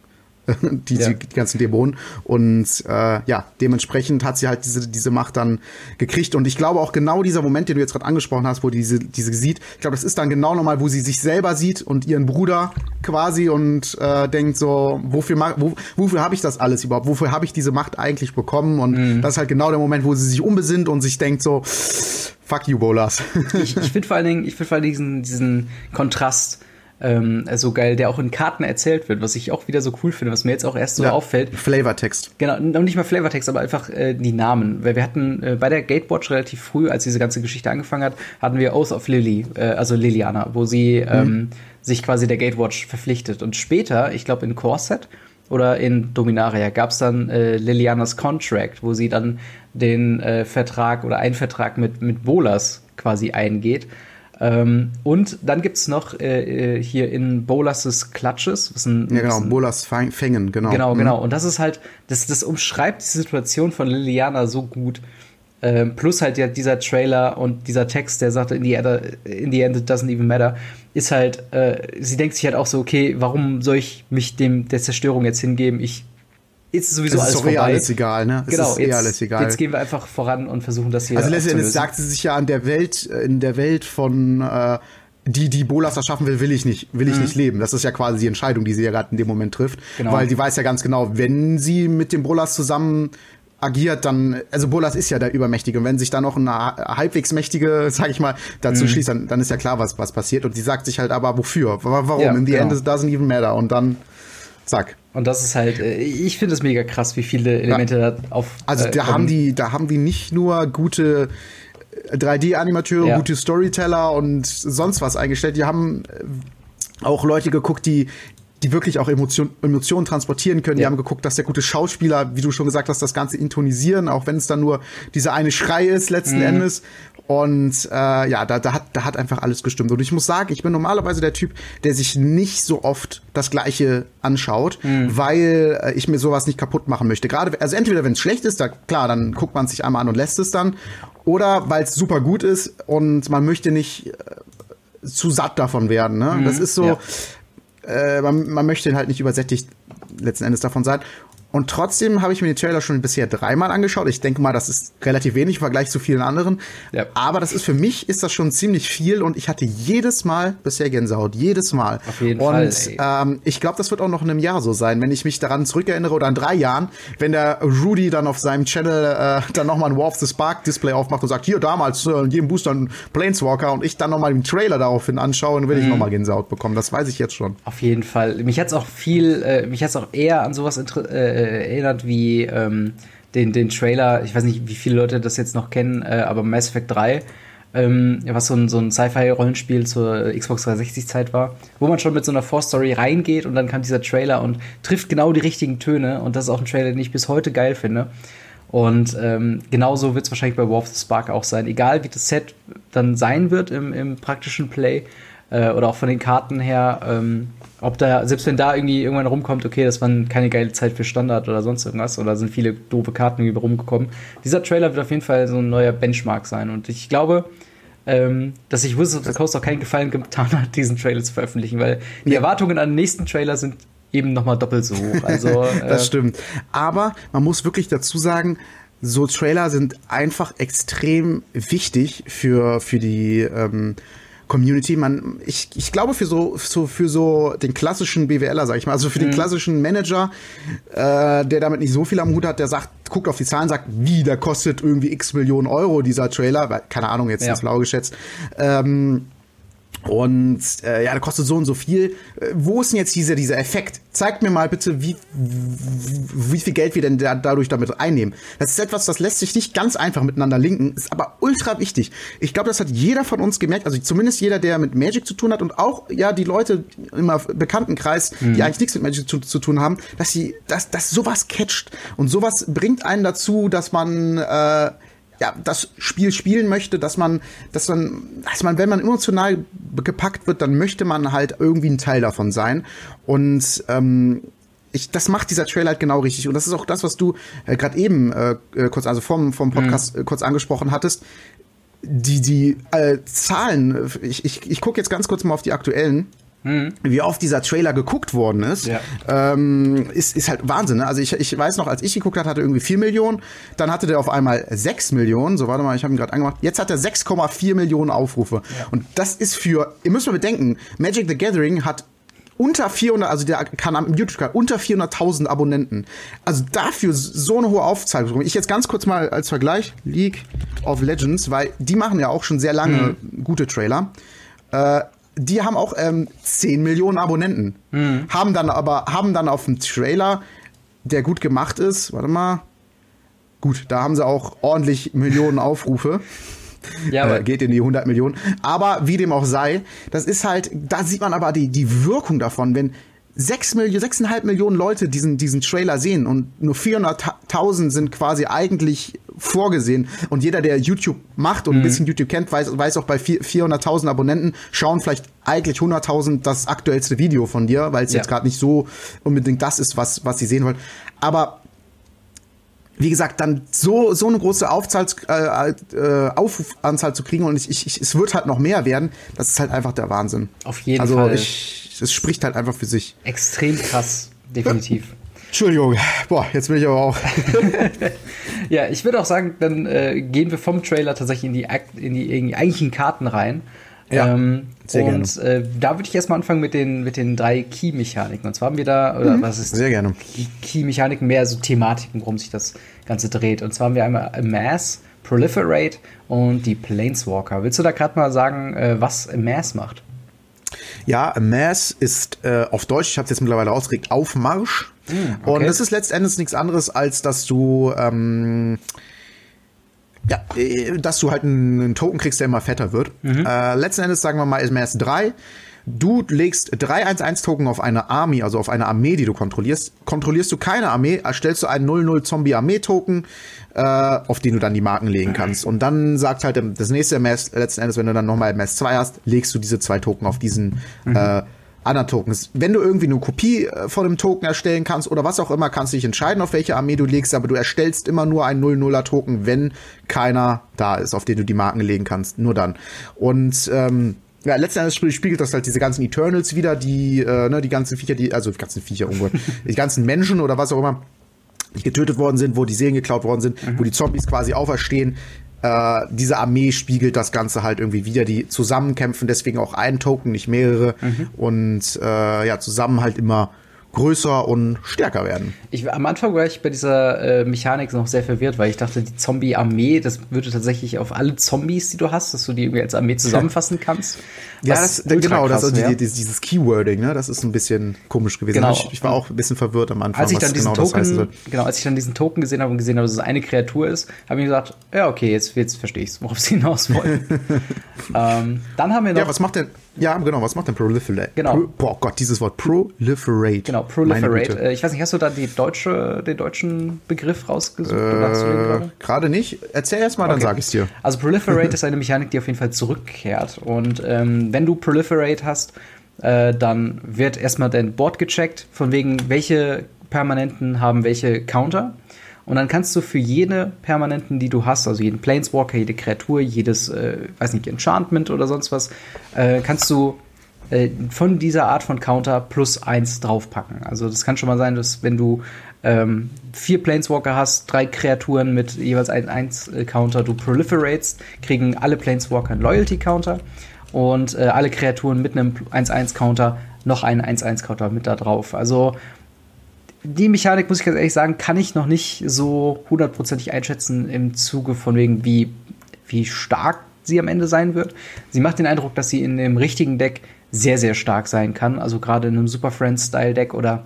die, ja. die ganzen Dämonen. Und äh, ja, dementsprechend hat sie halt diese, diese Macht dann gekriegt. Und ich glaube auch genau dieser Moment, den du jetzt gerade angesprochen hast, wo diese, diese sieht, ich glaube, das ist dann genau nochmal, wo sie sich selber sieht und ihren Bruder quasi und äh, denkt so, wofür, wo, wofür habe ich das alles überhaupt? Wofür habe ich diese Macht eigentlich bekommen? Und mhm. das ist halt genau der Moment, wo sie sich umbesinnt und sich denkt so, fuck you, Bolas. ich ich finde vor allen Dingen, ich finde vor allen Dingen diesen, diesen Kontrast ähm, so geil, der auch in Karten erzählt wird, was ich auch wieder so cool finde, was mir jetzt auch erst so ja, auffällt. Flavortext. Genau, nicht mal Flavortext, aber einfach äh, die Namen. Weil wir hatten äh, bei der Gatewatch relativ früh, als diese ganze Geschichte angefangen hat, hatten wir Oath of Lily, äh, also Liliana, wo sie mhm. ähm, sich quasi der Gatewatch verpflichtet. Und später, ich glaube in Corset oder in Dominaria, gab es dann äh, Lilianas Contract, wo sie dann den äh, Vertrag oder einen Vertrag mit, mit Bolas quasi eingeht. Ähm, und dann gibt es noch äh, äh, hier in Bolas' Clutches. Was ein, ja, genau, Bolas Fängen, genau. Genau, mhm. genau. Und das ist halt, das, das umschreibt die Situation von Liliana so gut. Ähm, plus halt ja dieser Trailer und dieser Text, der sagt, in the, end, in the end it doesn't even matter, ist halt, äh, sie denkt sich halt auch so, okay, warum soll ich mich dem der Zerstörung jetzt hingeben? Ich ist sowieso alles vorbei. alles egal, ne? Es genau, jetzt, alles egal. jetzt gehen wir einfach voran und versuchen das hier Also letztendlich sagt sie sich ja an der Welt, äh, in der Welt von äh, die, die Bolas erschaffen will, will ich nicht, will ich mhm. nicht leben. Das ist ja quasi die Entscheidung, die sie ja gerade in dem Moment trifft. Genau. Weil sie weiß ja ganz genau, wenn sie mit dem Bolas zusammen agiert, dann, also Bolas ist ja der Übermächtige. Und wenn sich da noch eine halbwegs mächtige, sag ich mal, dazu mhm. schließt, dann, dann ist ja klar, was, was passiert. Und sie sagt sich halt aber, wofür? Warum? Ja, in the genau. end it doesn't even matter. Und dann, zack. Und das ist halt, äh, ich finde es mega krass, wie viele Elemente da auf. Also da äh, haben die, da haben die nicht nur gute 3D-Animateure, ja. gute Storyteller und sonst was eingestellt. Die haben äh, auch Leute geguckt, die die wirklich auch Emotion, Emotionen transportieren können. Ja. Die haben geguckt, dass der gute Schauspieler, wie du schon gesagt hast, das Ganze intonisieren, auch wenn es dann nur dieser eine Schrei ist letzten mhm. Endes. Und äh, ja, da, da, hat, da hat einfach alles gestimmt. Und ich muss sagen, ich bin normalerweise der Typ, der sich nicht so oft das Gleiche anschaut, mhm. weil äh, ich mir sowas nicht kaputt machen möchte. Gerade, also entweder wenn es schlecht ist, da klar, dann guckt man es sich einmal an und lässt es dann. Oder weil es super gut ist und man möchte nicht äh, zu satt davon werden. Ne? Mhm. Das ist so. Ja äh, man, man möchte halt nicht übersättigt letzten Endes davon sein. Und trotzdem habe ich mir den Trailer schon bisher dreimal angeschaut. Ich denke mal, das ist relativ wenig im Vergleich zu vielen anderen. Ja. Aber das ist für mich ist das schon ziemlich viel und ich hatte jedes Mal bisher Gänsehaut. Jedes Mal. Auf jeden und, Fall. Ähm, ich glaube, das wird auch noch in einem Jahr so sein, wenn ich mich daran zurückerinnere oder in drei Jahren, wenn der Rudy dann auf seinem Channel äh, dann nochmal ein War of the Spark Display aufmacht und sagt, hier damals äh, in jedem Booster ein Planeswalker und ich dann nochmal den Trailer daraufhin anschaue, dann will ich mhm. nochmal Gänsehaut bekommen. Das weiß ich jetzt schon. Auf jeden Fall. Mich hat's auch viel, äh, mich hat's auch eher an sowas äh, erinnert wie ähm, den, den Trailer, ich weiß nicht, wie viele Leute das jetzt noch kennen, äh, aber Mass Effect 3, ähm, was so ein, so ein Sci-Fi-Rollenspiel zur Xbox 360-Zeit war, wo man schon mit so einer Vorstory reingeht und dann kam dieser Trailer und trifft genau die richtigen Töne und das ist auch ein Trailer, den ich bis heute geil finde. Und ähm, genauso wird es wahrscheinlich bei War of the Spark auch sein. Egal wie das Set dann sein wird im, im praktischen Play äh, oder auch von den Karten her, ähm, ob da, selbst wenn da irgendwie irgendwann rumkommt, okay, das war keine geile Zeit für Standard oder sonst irgendwas, oder sind viele doofe Karten irgendwie rumgekommen. Dieser Trailer wird auf jeden Fall so ein neuer Benchmark sein. Und ich glaube, ähm, dass sich Wizards of the Coast auch keinen Gefallen getan hat, diesen Trailer zu veröffentlichen, weil die ja. Erwartungen an den nächsten Trailer sind eben nochmal doppelt so hoch. Also, äh, das stimmt. Aber man muss wirklich dazu sagen, so Trailer sind einfach extrem wichtig für, für die ähm, Community. Man, ich, ich glaube für so, so für so den klassischen BWLer, sag ich mal, also für mhm. den klassischen Manager, äh, der damit nicht so viel am Hut hat, der sagt, guckt auf die Zahlen, sagt, wie, der kostet irgendwie x Millionen Euro dieser Trailer, weil, keine Ahnung, jetzt ja. ist blau geschätzt. Ähm, und äh, ja, der kostet so und so viel. Äh, wo ist denn jetzt dieser, dieser Effekt? Zeigt mir mal bitte, wie, wie viel Geld wir denn da, dadurch damit einnehmen. Das ist etwas, das lässt sich nicht ganz einfach miteinander linken, ist aber ultra wichtig. Ich glaube, das hat jeder von uns gemerkt, also zumindest jeder, der mit Magic zu tun hat und auch ja die Leute im Bekanntenkreis, mhm. die eigentlich nichts mit Magic zu, zu, tun haben, dass sie, dass, dass sowas catcht und sowas bringt einen dazu, dass man äh, ja, das Spiel spielen möchte, dass man, dass man, dass man, wenn man emotional gepackt wird, dann möchte man halt irgendwie ein Teil davon sein. Und ähm, ich, das macht dieser Trailer halt genau richtig. Und das ist auch das, was du äh, gerade eben äh, äh kurz, also vom, vom Podcast mhm. äh, kurz angesprochen hattest. Die, die äh, Zahlen, ich, ich, ich gucke jetzt ganz kurz mal auf die aktuellen mhm. wie oft dieser Trailer geguckt worden ist, ja. ähm, ist, ist halt Wahnsinn. Ne? Also ich, ich weiß noch, als ich geguckt hatte, hatte irgendwie 4 Millionen, dann hatte der auf einmal 6 Millionen, so warte mal, ich habe ihn gerade angemacht, jetzt hat er 6,4 Millionen Aufrufe. Ja. Und das ist für, ihr müsst mal bedenken, Magic the Gathering hat unter 400, also der kann am YouTube-Kanal unter 400.000 Abonnenten. Also dafür so eine hohe Aufzeichnung. Ich jetzt ganz kurz mal als Vergleich League of Legends, weil die machen ja auch schon sehr lange mhm. gute Trailer. Äh, die haben auch ähm, 10 Millionen Abonnenten. Mhm. Haben dann aber, haben dann auf dem Trailer, der gut gemacht ist, warte mal. Gut, da haben sie auch ordentlich Millionen Aufrufe. Ja, äh, geht in die 100 Millionen. Aber wie dem auch sei, das ist halt, da sieht man aber die, die Wirkung davon, wenn 6 Millionen, 6,5 Millionen Leute diesen, diesen Trailer sehen und nur 400.000 sind quasi eigentlich vorgesehen. Und jeder, der YouTube macht und mhm. ein bisschen YouTube kennt, weiß, weiß auch bei 400.000 Abonnenten schauen vielleicht eigentlich 100.000 das aktuellste Video von dir, weil es ja. jetzt gerade nicht so unbedingt das ist, was, was sie sehen wollen. Aber wie gesagt, dann so, so eine große Aufzahl, äh, äh, Aufrufanzahl zu kriegen und ich, ich, es wird halt noch mehr werden, das ist halt einfach der Wahnsinn. Auf jeden also Fall. Es spricht halt einfach für sich. Extrem krass, definitiv. Entschuldigung, boah, jetzt bin ich aber auch. ja, ich würde auch sagen, dann äh, gehen wir vom Trailer tatsächlich in die, in die, in die eigentlichen Karten rein. Ja, ähm, und äh, da würde ich erstmal anfangen mit den, mit den drei Key-Mechaniken. Und zwar haben wir da, oder mhm, was ist Sehr gerne. Key-Mechaniken, mehr so Thematiken, worum sich das Ganze dreht. Und zwar haben wir einmal Mass, Proliferate und die Planeswalker. Willst du da gerade mal sagen, äh, was Mass macht? Ja, Mass ist äh, auf Deutsch, ich habe es jetzt mittlerweile ausgeregt, Aufmarsch. Mhm, okay. Und das ist letztendlich nichts anderes, als dass du ähm, ja, äh, dass du halt einen Token kriegst, der immer fetter wird. Mhm. Äh, letzten Endes sagen wir mal, ist mehr drei. Du legst drei 1-1-Token auf eine Army, also auf eine Armee, die du kontrollierst. Kontrollierst du keine Armee, erstellst du einen 0-0 Zombie-Armee-Token, äh, auf den du dann die Marken legen kannst. Und dann sagt halt das nächste MS, letzten Endes, wenn du dann nochmal MS 2 hast, legst du diese zwei Token auf diesen mhm. äh, anderen Tokens. Wenn du irgendwie eine Kopie äh, von einem Token erstellen kannst oder was auch immer, kannst du dich entscheiden, auf welche Armee du legst, aber du erstellst immer nur einen 0-0er Token, wenn keiner da ist, auf den du die Marken legen kannst. Nur dann. Und ähm, ja, letzten Endes spiegelt das halt diese ganzen Eternals wieder, die, äh, ne, die ganzen Viecher, die, also die ganzen Viecher, oh die ganzen Menschen oder was auch immer, die getötet worden sind, wo die Seelen geklaut worden sind, mhm. wo die Zombies quasi auferstehen, äh, diese Armee spiegelt das Ganze halt irgendwie wieder, die zusammenkämpfen, deswegen auch ein Token, nicht mehrere. Mhm. Und äh, ja, zusammen halt immer größer und stärker werden. Ich, am Anfang war ich bei dieser äh, Mechanik noch sehr verwirrt, weil ich dachte, die Zombie-Armee, das würde tatsächlich auf alle Zombies, die du hast, dass du die irgendwie als Armee zusammenfassen kannst. ja, das, genau, das ist die, dieses Keywording, ne? Das ist ein bisschen komisch gewesen. Genau. Ich, ich, war auch ein bisschen verwirrt am Anfang, als ich dann diesen genau Token, Genau, als ich dann diesen Token gesehen habe und gesehen habe, dass es eine Kreatur ist, habe ich gesagt, ja, okay, jetzt, jetzt verstehe ich es, worauf sie hinaus wollen. ähm, dann haben wir noch. Ja, was macht denn ja, genau. Was macht denn Proliferate? Genau. Pro, boah Gott, dieses Wort Proliferate. Genau, Proliferate. Äh, ich weiß nicht, hast du da die deutsche, den deutschen Begriff rausgesucht? Äh, gerade nicht. Erzähl erst mal, okay. dann sag ich's dir. Also Proliferate ist eine Mechanik, die auf jeden Fall zurückkehrt. Und ähm, wenn du Proliferate hast, äh, dann wird erstmal dein Board gecheckt, von wegen, welche Permanenten haben welche Counter. Und dann kannst du für jede Permanenten, die du hast, also jeden Planeswalker, jede Kreatur, jedes, äh, weiß nicht, Enchantment oder sonst was, äh, kannst du äh, von dieser Art von Counter plus eins draufpacken. Also das kann schon mal sein, dass wenn du ähm, vier Planeswalker hast, drei Kreaturen mit jeweils ein 1-Counter, du proliferatest, kriegen alle Planeswalker einen Loyalty-Counter und äh, alle Kreaturen mit einem 1-1-Counter noch einen 1-1-Counter mit da drauf. Also die Mechanik, muss ich ganz ehrlich sagen, kann ich noch nicht so hundertprozentig einschätzen im Zuge von wegen, wie, wie stark sie am Ende sein wird. Sie macht den Eindruck, dass sie in dem richtigen Deck sehr, sehr stark sein kann. Also gerade in einem Super Friends-Style-Deck oder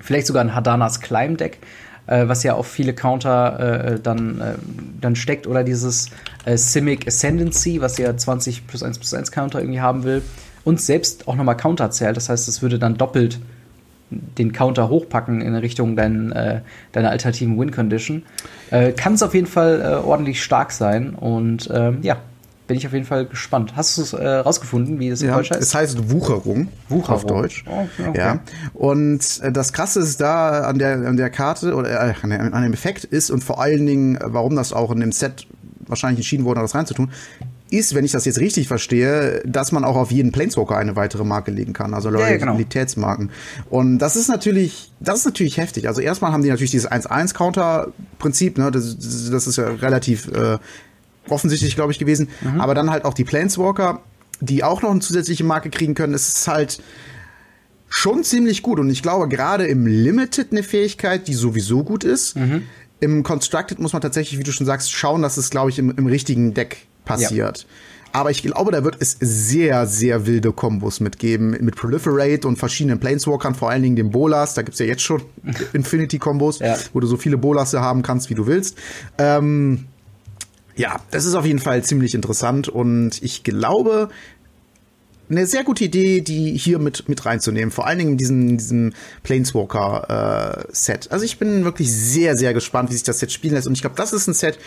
vielleicht sogar ein Hadanas Climb-Deck, äh, was ja auf viele Counter äh, dann, äh, dann steckt. Oder dieses äh, Simic Ascendancy, was ja 20 plus 1 plus 1 Counter irgendwie haben will. Und selbst auch nochmal Counter zählt. Das heißt, es würde dann doppelt den Counter hochpacken in Richtung dein, äh, deiner alternativen Win-Condition, äh, kann es auf jeden Fall äh, ordentlich stark sein. Und ähm, ja, bin ich auf jeden Fall gespannt. Hast du es äh, rausgefunden, wie das ja, Deutsch heißt? Es heißt Wucherung, Wucherung. auf Deutsch. Oh, okay. Ja. Und äh, das Krasse ist da an der, an der Karte oder äh, an, dem Effekt ist und vor allen Dingen, warum das auch in dem Set wahrscheinlich entschieden wurde, das reinzutun, ist, wenn ich das jetzt richtig verstehe, dass man auch auf jeden Planeswalker eine weitere Marke legen kann, also Loyalitätsmarken. Ja, genau. Und das ist natürlich, das ist natürlich heftig. Also erstmal haben die natürlich dieses 1-1-Counter-Prinzip, ne? Das, das ist ja relativ äh, offensichtlich, glaube ich, gewesen. Mhm. Aber dann halt auch die Planeswalker, die auch noch eine zusätzliche Marke kriegen können. Es ist halt schon ziemlich gut. Und ich glaube, gerade im Limited eine Fähigkeit, die sowieso gut ist. Mhm. Im Constructed muss man tatsächlich, wie du schon sagst, schauen, dass es, glaube ich, im, im richtigen Deck passiert. Ja. Aber ich glaube, da wird es sehr, sehr wilde Kombos mitgeben. Mit Proliferate und verschiedenen Planeswalkern, vor allen Dingen den Bolas. Da gibt's ja jetzt schon Infinity-Kombos, ja. wo du so viele Bolasse haben kannst, wie du willst. Ähm, ja, das ist auf jeden Fall ziemlich interessant und ich glaube, eine sehr gute Idee, die hier mit, mit reinzunehmen. Vor allen Dingen in diesem, diesem Planeswalker-Set. Äh, also ich bin wirklich sehr, sehr gespannt, wie sich das Set spielen lässt. Und ich glaube, das ist ein Set,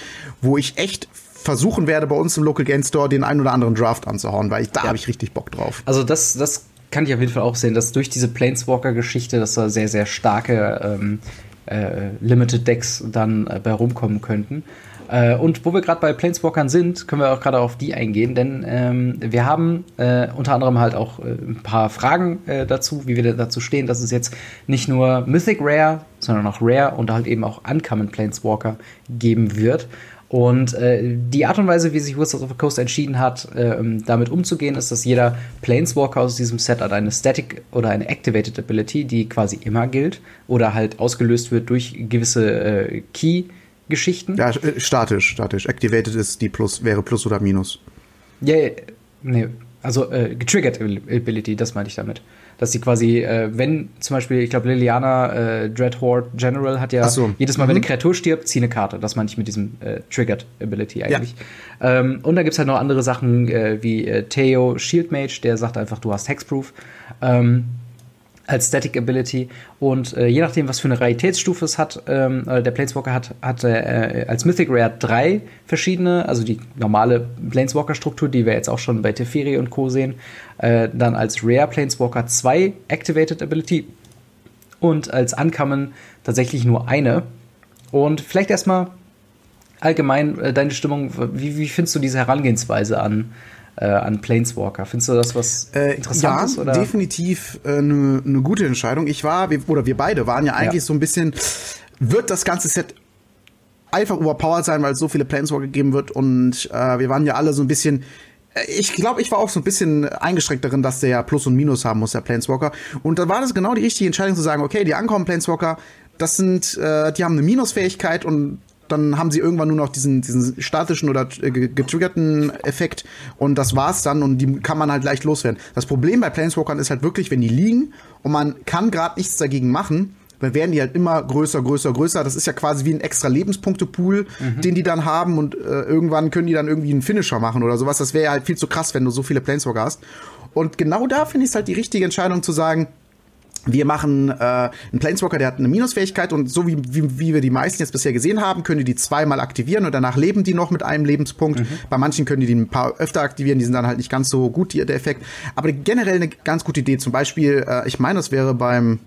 wo ich echt versuchen werde, bei uns im Local Game Store den einen oder anderen Draft anzuhauen, weil ich, da ja. habe ich richtig Bock drauf. Also das, das kann ich auf jeden Fall auch sehen, dass durch diese Planeswalker-Geschichte, dass da sehr, sehr starke ähm, äh, Limited Decks dann äh, bei rumkommen könnten. Äh, und wo wir gerade bei Planeswalkern sind, können wir auch gerade auf die eingehen, denn ähm, wir haben äh, unter anderem halt auch äh, ein paar Fragen äh, dazu, wie wir dazu stehen, dass es jetzt nicht nur Mythic Rare, sondern auch Rare und halt eben auch Uncommon Planeswalker geben wird. Und äh, die Art und Weise, wie sich Wizards of the Coast entschieden hat, äh, damit umzugehen, ist, dass jeder Planeswalker aus diesem Set hat eine Static oder eine Activated Ability, die quasi immer gilt oder halt ausgelöst wird durch gewisse äh, Key- Geschichten. Ja, äh, statisch, statisch. Activated ist die Plus, wäre Plus oder Minus. Ja, yeah, nee, also äh, getriggert Ability, das meine ich damit. Dass sie quasi, äh, wenn zum Beispiel, ich glaube, Liliana äh, Dreadhorde General hat ja so. jedes Mal, mhm. wenn eine Kreatur stirbt, zieh eine Karte. Das meine ich mit diesem äh, Triggered Ability eigentlich. Ja. Ähm, und dann gibt es halt noch andere Sachen äh, wie äh, Theo Shield Mage, der sagt einfach, du hast Hexproof. Ähm, als Static Ability und äh, je nachdem, was für eine Raritätsstufe es hat, ähm, der Planeswalker hat, hat äh, als Mythic Rare drei verschiedene, also die normale Planeswalker-Struktur, die wir jetzt auch schon bei Teferi und Co. sehen, äh, dann als Rare Planeswalker zwei Activated Ability und als Uncommon tatsächlich nur eine. Und vielleicht erstmal allgemein äh, deine Stimmung, wie, wie findest du diese Herangehensweise an äh, an Planeswalker. Findest du das was äh, Interessantes? Ja, oder? definitiv eine äh, ne, gute Entscheidung. Ich war, oder wir beide waren ja eigentlich ja. so ein bisschen, wird das ganze Set einfach überpowered sein, weil es so viele Planeswalker geben wird und äh, wir waren ja alle so ein bisschen äh, ich glaube, ich war auch so ein bisschen eingeschränkt darin, dass der ja Plus und Minus haben muss, der Planeswalker. Und da war das genau die richtige Entscheidung zu sagen, okay, die ankommen Planeswalker, das sind, äh, die haben eine Minusfähigkeit und dann haben sie irgendwann nur noch diesen, diesen statischen oder getriggerten Effekt und das war's dann und die kann man halt leicht loswerden. Das Problem bei Planeswalkern ist halt wirklich, wenn die liegen und man kann gerade nichts dagegen machen, dann werden die halt immer größer, größer, größer. Das ist ja quasi wie ein extra Lebenspunktepool, mhm. den die dann haben und äh, irgendwann können die dann irgendwie einen Finisher machen oder sowas. Das wäre halt viel zu krass, wenn du so viele Planeswalker hast. Und genau da finde ich es halt die richtige Entscheidung zu sagen, wir machen äh, einen Planeswalker, der hat eine Minusfähigkeit und so wie, wie, wie wir die meisten jetzt bisher gesehen haben, können die die zweimal aktivieren und danach leben die noch mit einem Lebenspunkt. Mhm. Bei manchen können die die ein paar öfter aktivieren, die sind dann halt nicht ganz so gut, die, der Effekt. Aber generell eine ganz gute Idee. Zum Beispiel, äh, ich meine, das wäre beim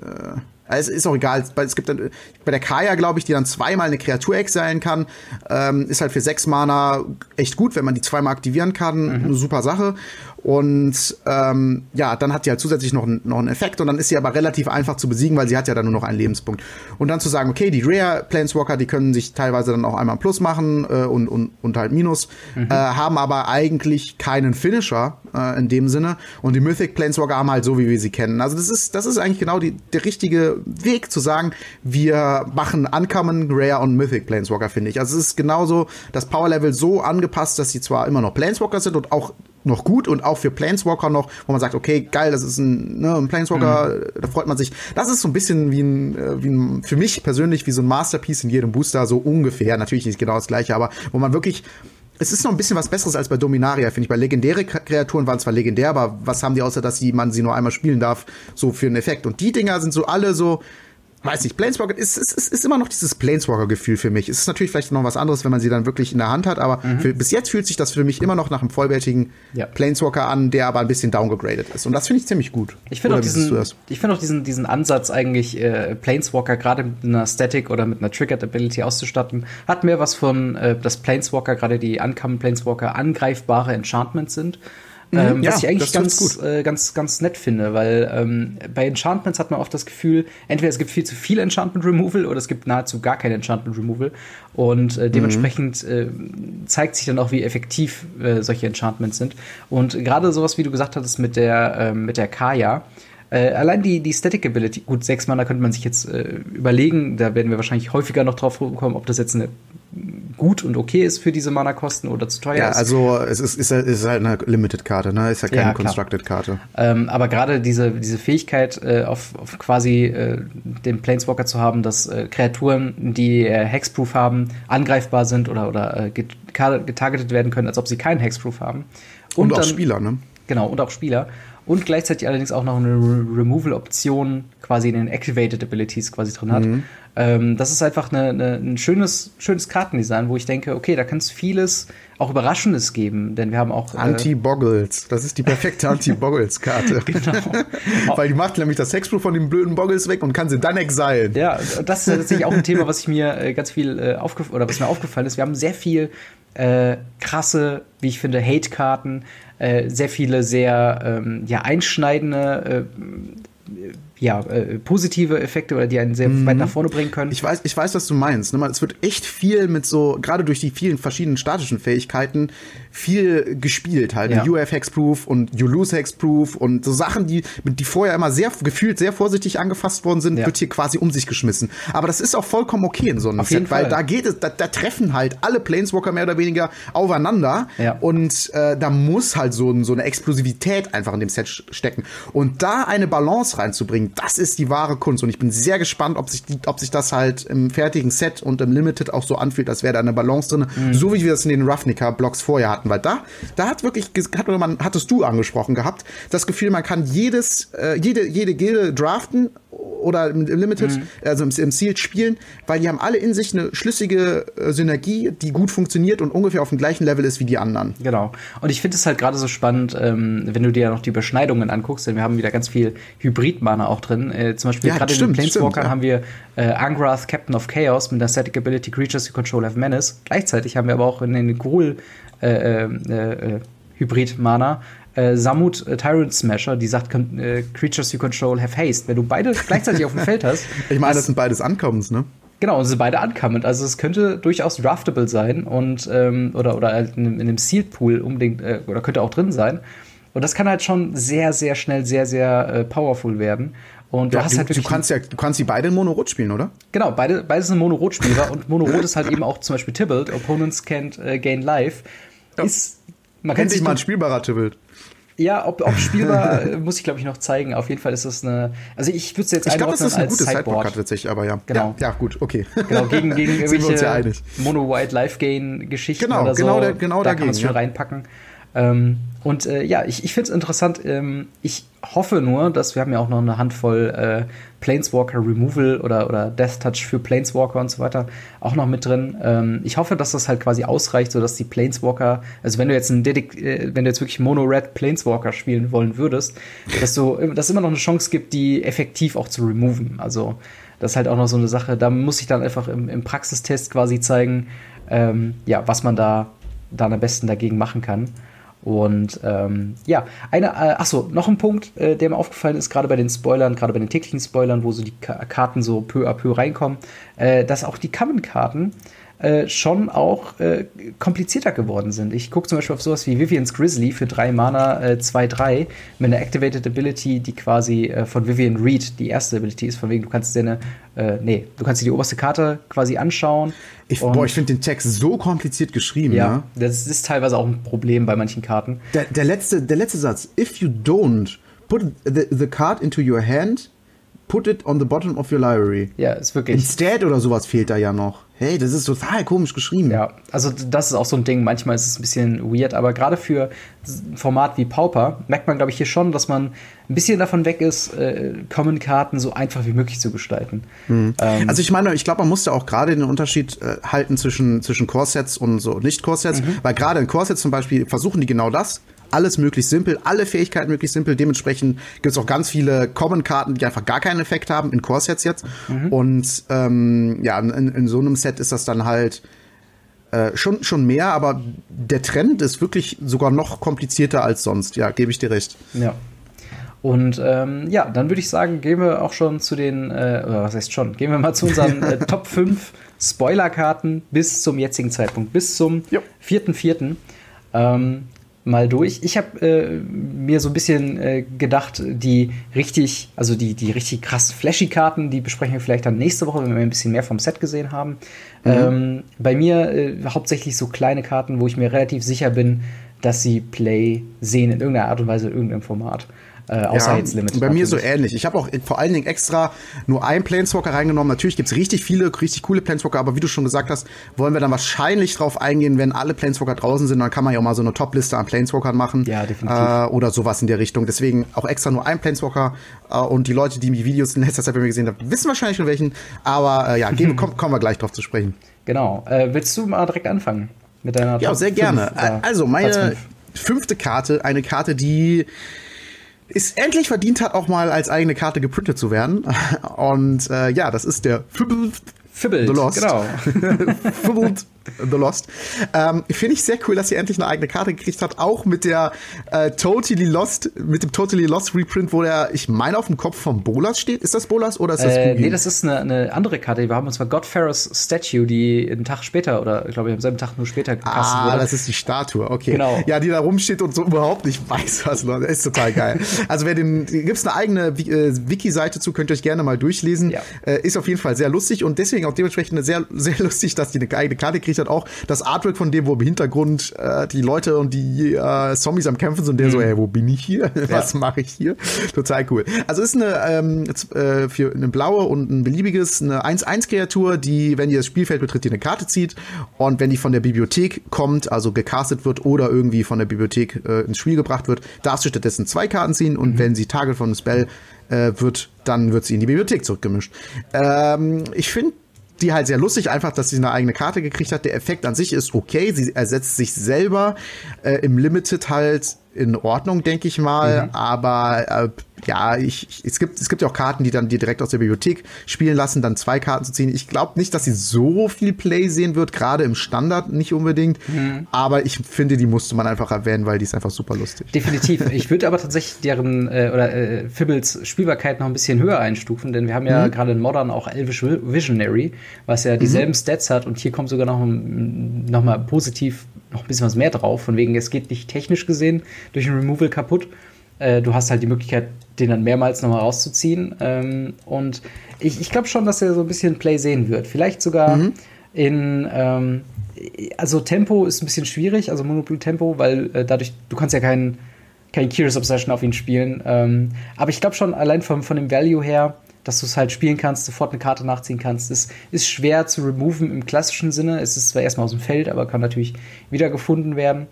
äh, also es ist auch egal. Es gibt dann bei der Kaya, glaube ich, die dann zweimal eine Kreatur exilen kann. Ähm, ist halt für sechs Mana echt gut, wenn man die zweimal aktivieren kann. Mhm. Eine super Sache. Und ähm, ja, dann hat die halt zusätzlich noch, noch einen Effekt und dann ist sie aber relativ einfach zu besiegen, weil sie hat ja dann nur noch einen Lebenspunkt. Und dann zu sagen, okay, die Rare Planeswalker, die können sich teilweise dann auch einmal Plus machen äh, und, und, und halt Minus, mhm. äh, haben aber eigentlich keinen Finisher äh, in dem Sinne. Und die Mythic Planeswalker haben halt so, wie wir sie kennen. Also das ist, das ist eigentlich genau die, der richtige Weg zu sagen, wir machen Uncommon, Rare und Mythic Planeswalker, finde ich. Also es ist genauso das Power Level so angepasst, dass sie zwar immer noch Planeswalker sind und auch noch gut und auch für Planeswalker noch, wo man sagt, okay, geil, das ist ein, ne, ein Planeswalker, mhm. da freut man sich. Das ist so ein bisschen wie ein, äh, wie ein, für mich persönlich wie so ein Masterpiece in jedem Booster, so ungefähr. Natürlich nicht genau das gleiche, aber wo man wirklich es ist noch ein bisschen was Besseres als bei Dominaria, finde ich. Bei legendäre Kreaturen waren zwar legendär, aber was haben die außer, dass man sie nur einmal spielen darf, so für einen Effekt? Und die Dinger sind so alle so, weiß nicht, Planeswalker ist, ist, ist, ist immer noch dieses Planeswalker-Gefühl für mich. Es ist natürlich vielleicht noch was anderes, wenn man sie dann wirklich in der Hand hat, aber mhm. für, bis jetzt fühlt sich das für mich immer noch nach einem vollwertigen ja. Planeswalker an, der aber ein bisschen downgegradet ist. Und das finde ich ziemlich gut. Ich finde auch, diesen, ich find auch diesen, diesen Ansatz eigentlich, äh, Planeswalker gerade mit einer Static oder mit einer Triggered Ability auszustatten, hat mir was von, äh, dass Planeswalker, gerade die Uncommon Planeswalker, angreifbare Enchantments sind. Mhm, ähm, ja, was ich eigentlich ganz, äh, ganz, ganz nett finde, weil ähm, bei Enchantments hat man oft das Gefühl, entweder es gibt viel zu viel Enchantment Removal oder es gibt nahezu gar kein Enchantment Removal. Und äh, dementsprechend mhm. äh, zeigt sich dann auch, wie effektiv äh, solche Enchantments sind. Und gerade sowas, wie du gesagt hattest mit der, äh, mit der Kaya, Äh, allein die, die Static Ability, gut, sechs Mana könnte man sich jetzt äh, überlegen, da werden wir wahrscheinlich häufiger noch drauf kommen, ob das jetzt eine gut und okay ist für diese Mana-Kosten oder zu teuer ja, ist. also es ist, ist, ist halt eine Limited-Karte, ne? Ist ja keine ja, Constructed-Karte. Ähm, aber gerade diese, diese Fähigkeit, äh, auf, auf quasi äh, den Planeswalker zu haben, dass äh, Kreaturen, die äh, Hexproof haben, angreifbar sind oder, oder äh, getargetet werden können, als ob sie keinen Hexproof haben. Und, und auch dann, Spieler, ne? Genau, und auch Spieler und gleichzeitig allerdings auch noch eine Re Removal-Option quasi in den Activated Abilities quasi drin hat. Mhm. Ähm, das ist einfach eine, eine, ein schönes, schönes Kartendesign, wo ich denke, okay, da kann es vieles auch Überraschendes geben, denn wir haben auch. Äh Anti-Boggles. Das ist die perfekte Anti-Boggles-Karte. genau. Weil die macht nämlich das Hexproof von den blöden Boggles weg und kann sie dann exilen. Ja, das ist tatsächlich auch ein Thema, was ich mir äh, ganz viel äh, aufgefallen oder was mir aufgefallen ist. Wir haben sehr viel äh, krasse, wie ich finde, Hate-Karten, äh, sehr viele sehr ähm, ja, einschneidende äh, ja, äh, positive Effekte oder die einen sehr mhm. weit nach vorne bringen können. Ich weiß, ich weiß, was du meinst. Ne? Es wird echt viel mit so, gerade durch die vielen verschiedenen statischen Fähigkeiten, viel gespielt halt. Ja. UF Hexproof und You Lose Hexproof und so Sachen, die, die vorher immer sehr gefühlt sehr vorsichtig angefasst worden sind, ja. wird hier quasi um sich geschmissen. Aber das ist auch vollkommen okay in so einem Auf Set, weil da geht es, da, da, treffen halt alle Planeswalker mehr oder weniger aufeinander ja. und äh, da muss halt so, so eine Explosivität einfach in dem Set stecken. Und da eine Balance reinzubringen, das ist die wahre Kunst. Und ich bin sehr gespannt, ob sich, die, ob sich das halt im fertigen Set und im Limited auch so anfühlt, als wäre da eine Balance drin. Mhm. So wie wir das in den Ravnica-Blocks vorher hatten. Weil da, da hat wirklich, hat man, hattest du angesprochen gehabt, das Gefühl, man kann jedes, äh, jede, jede Gilde draften oder im Limited, mhm. also im, im Sealed spielen, weil die haben alle in sich eine schlüssige äh, Synergie, die gut funktioniert und ungefähr auf dem gleichen Level ist wie die anderen. Genau. Und ich finde es halt gerade so spannend, ähm, wenn du dir ja noch die Überschneidungen anguckst, denn wir haben wieder ganz viel Hybrid-Mana auch drin. Äh, zum Beispiel ja, gerade in Planeswalkern ja. haben wir äh, Angrath, Captain of Chaos mit der Static Ability Creatures you control have Menace. Gleichzeitig haben wir aber auch in den Gruul äh, äh, äh, Hybrid-Mana äh, Samut äh, Tyrant Smasher, die sagt, äh, Creatures you control have haste. Wenn du beide gleichzeitig auf dem Feld hast. Ich meine, das sind beides Ankommens, ne? Genau, sie sind beide ankommend. Also es könnte durchaus draftable sein und ähm, oder, oder halt in, in einem Sealed Pool unbedingt, äh, oder könnte auch drin sein. Und das kann halt schon sehr, sehr schnell sehr, sehr äh, powerful werden. Und du ja, hast du, halt wirklich. Du kannst ja, du kannst die beide in Mono-Rot spielen, oder? Genau, beide, beide sind Mono-Rot-Spieler und Mono-Rot ist halt eben auch zum Beispiel Tibbled, Opponents can't uh, gain life. Ja. Ist, man kann sich mal ein spielbarer Tibbled. Ja, ob, ob spielbar, äh, muss ich glaube ich noch zeigen. Auf jeden Fall ist das eine. Also ich würde es jetzt Ich glaube, es ist eine gute Sideboard tatsächlich, aber ja. Genau. Ja, ja gut, okay. Genau, gegen, gegen irgendwelche ja Mono-White Life-Gain-Geschichten genau, oder so. Genau, der, genau da kann man es schon ja. reinpacken. Ähm, und äh, ja, ich, ich finde es interessant. Ähm, ich hoffe nur, dass wir haben ja auch noch eine Handvoll äh, Planeswalker Removal oder, oder Death Touch für Planeswalker und so weiter auch noch mit drin. Ähm, ich hoffe, dass das halt quasi ausreicht, sodass die Planeswalker, also wenn du jetzt ein Dedik äh, wenn du jetzt wirklich Mono-Red Planeswalker spielen wollen würdest, dass du dass immer noch eine Chance gibt, die effektiv auch zu removen. Also das ist halt auch noch so eine Sache. Da muss ich dann einfach im, im Praxistest quasi zeigen, ähm, ja, was man da dann am besten dagegen machen kann. Und ähm, ja, eine, äh, achso, noch ein Punkt, äh, der mir aufgefallen ist, gerade bei den Spoilern, gerade bei den täglichen Spoilern, wo so die Ka Karten so peu à peu reinkommen, äh, dass auch die Common-Karten äh, schon auch äh, komplizierter geworden sind. Ich gucke zum Beispiel auf sowas wie Vivian's Grizzly für drei Mana, äh, 2-3, mit einer Activated Ability, die quasi äh, von Vivian Reed die erste Ability ist, von wegen, du kannst dir eine, äh, nee, du kannst dir die oberste Karte quasi anschauen. Ich, boah, ich finde den Text so kompliziert geschrieben, ja. Ne? Das ist teilweise auch ein Problem bei manchen Karten. Der, der, letzte, der letzte Satz, if you don't put the, the card into your hand, put it on the bottom of your library. Ja, ist wirklich. Instead oder sowas fehlt da ja noch. Hey, das ist total komisch geschrieben. Ja, also das ist auch so ein Ding. Manchmal ist es ein bisschen weird, aber gerade für ein Format wie Pauper merkt man, glaube ich, hier schon, dass man ein bisschen davon weg ist, äh, Common-Karten so einfach wie möglich zu gestalten. Mhm. Ähm, also ich meine, ich glaube, man muss ja auch gerade den Unterschied äh, halten zwischen, zwischen Core-Sets und so Nicht-Core-Sets, mhm. weil gerade in Core-Sets zum Beispiel versuchen die genau das alles möglichst simpel, alle Fähigkeiten möglichst simpel. Dementsprechend gibt es auch ganz viele Common-Karten, die einfach gar keinen Effekt haben, in Core-Sets jetzt. Mhm. Und ähm, ja, in, in, so einem Set ist das dann halt äh, schon, schon mehr, aber der Trend ist wirklich sogar noch komplizierter als sonst. Ja, gebe ich dir recht. Ja. Und ähm, ja, dann würde ich sagen, gehen wir auch schon zu den, äh, oder was heißt schon, gehen wir mal zu unseren äh, Top 5 Spoiler-Karten bis zum jetzigen Zeitpunkt, bis zum 4.4. Ähm, mal durch. Ich habe äh, mir so ein bisschen äh, gedacht, die richtig, also die, die richtig krassen Flashy-Karten, die besprechen wir vielleicht dann nächste Woche, wenn wir ein bisschen mehr vom Set gesehen haben. Mhm. Ähm, bei mir äh, hauptsächlich so kleine Karten, wo ich mir relativ sicher bin, dass sie Play sehen in irgendeiner Art und Weise, in irgendeinem Format. Äh, außer ja, jetzt Limited. Bei mir so ähnlich. Ich habe auch vor allen Dingen extra nur einen Planeswalker reingenommen. Natürlich gibt's richtig viele, richtig coole Planeswalker, aber wie du schon gesagt hast, wollen wir dann wahrscheinlich drauf eingehen, wenn alle Planeswalker draußen sind, dann kann man ja auch mal so eine Top-Liste an Planeswalkern machen. Ja, definitiv. Äh, oder sowas in der Richtung. Deswegen auch extra nur ein Planeswalker. Äh, und die Leute, die die Videos in letzter Zeit bei mir gesehen haben, wissen wahrscheinlich schon welchen. Aber äh, ja, gehen, komm, kommen wir gleich drauf zu sprechen. Genau. Äh, willst du mal direkt anfangen? Mit deiner Ja, Top sehr gerne. Fünf, also, meine fünfte Karte, eine Karte, die es endlich verdient hat, auch mal als eigene Karte geprintet zu werden. Und äh, ja, das ist der Fibbled The Lost. genau. Fibbled The Lost. Ähm, Finde ich sehr cool, dass sie endlich eine eigene Karte gekriegt hat, auch mit der äh, Totally Lost, mit dem Totally Lost Reprint, wo der, ich meine, auf dem Kopf vom Bolas steht. Ist das Bolas oder ist das äh, Nee, das ist eine, eine, andere Karte. Wir haben uns zwar Godfarers Statue, die einen Tag später oder ich glaube am selben Tag nur später gecastet ah, wurde. Ah, das ist die Statue, okay. Genau. Ja, die da rumsteht und so überhaupt nicht weiß, was Leute. Ist total geil. also wer den, gibt's eine eigene äh, Wiki-Seite zu, könnt ihr euch gerne mal durchlesen. Ja. Äh, ist auf jeden Fall sehr lustig und deswegen auch dementsprechend sehr, sehr lustig, dass die eine eigene Karte kriegt hat, auch das Artwork von dem, wo im Hintergrund äh, die Leute und die äh, Zombies am Kämpfen sind der mhm. so, ey, wo bin ich hier? Was ja. mache ich hier? Total cool. Also ist eine ähm, äh, für eine blaue und ein beliebiges, eine 1-1-Kreatur, die, wenn ihr das Spielfeld betritt, die eine Karte zieht und wenn die von der Bibliothek kommt, also gecastet wird oder irgendwie von der Bibliothek äh, ins Spiel gebracht wird, darfst du stattdessen zwei Karten ziehen und mhm. wenn sie Target von einem Spell äh, wird, dann wird sie in die Bibliothek zurückgemischt. Ähm, ich finde die halt sehr lustig, einfach, dass sie eine eigene Karte gekriegt hat. Der Effekt an sich ist okay. Sie ersetzt sich selber äh, im Limited halt in Ordnung, denke ich mal. Mhm. Aber äh, ja, ich, ich, es gibt es gibt ja auch Karten, die dann dir direkt aus der Bibliothek spielen lassen, dann zwei Karten zu ziehen. Ich glaube nicht, dass sie so viel Play sehen wird, gerade im Standard nicht unbedingt. Mhm. Aber ich finde, die musste man einfach erwähnen, weil die ist einfach super lustig. Definitiv. Ich würde aber tatsächlich deren äh, oder äh, Fibbles Spielbarkeit noch ein bisschen höher einstufen, denn wir haben ja mhm. gerade in Modern auch Elvish Visionary, was ja dieselben mhm. Stats hat und hier kommt sogar noch, noch mal positiv noch ein bisschen was mehr drauf, von wegen, es geht nicht technisch gesehen durch ein Removal kaputt. Äh, du hast halt die Möglichkeit, den dann mehrmals nochmal rauszuziehen. Ähm, und ich, ich glaube schon, dass er so ein bisschen Play sehen wird. Vielleicht sogar mhm. in, ähm, also Tempo ist ein bisschen schwierig, also Monopoly Tempo, weil äh, dadurch, du kannst ja keinen kein Curious Obsession auf ihn spielen. Ähm, aber ich glaube schon, allein von, von dem Value her, dass du es halt spielen kannst, sofort eine Karte nachziehen kannst. Es ist schwer zu removen im klassischen Sinne. Es ist zwar erstmal aus dem Feld, aber kann natürlich wieder gefunden werden.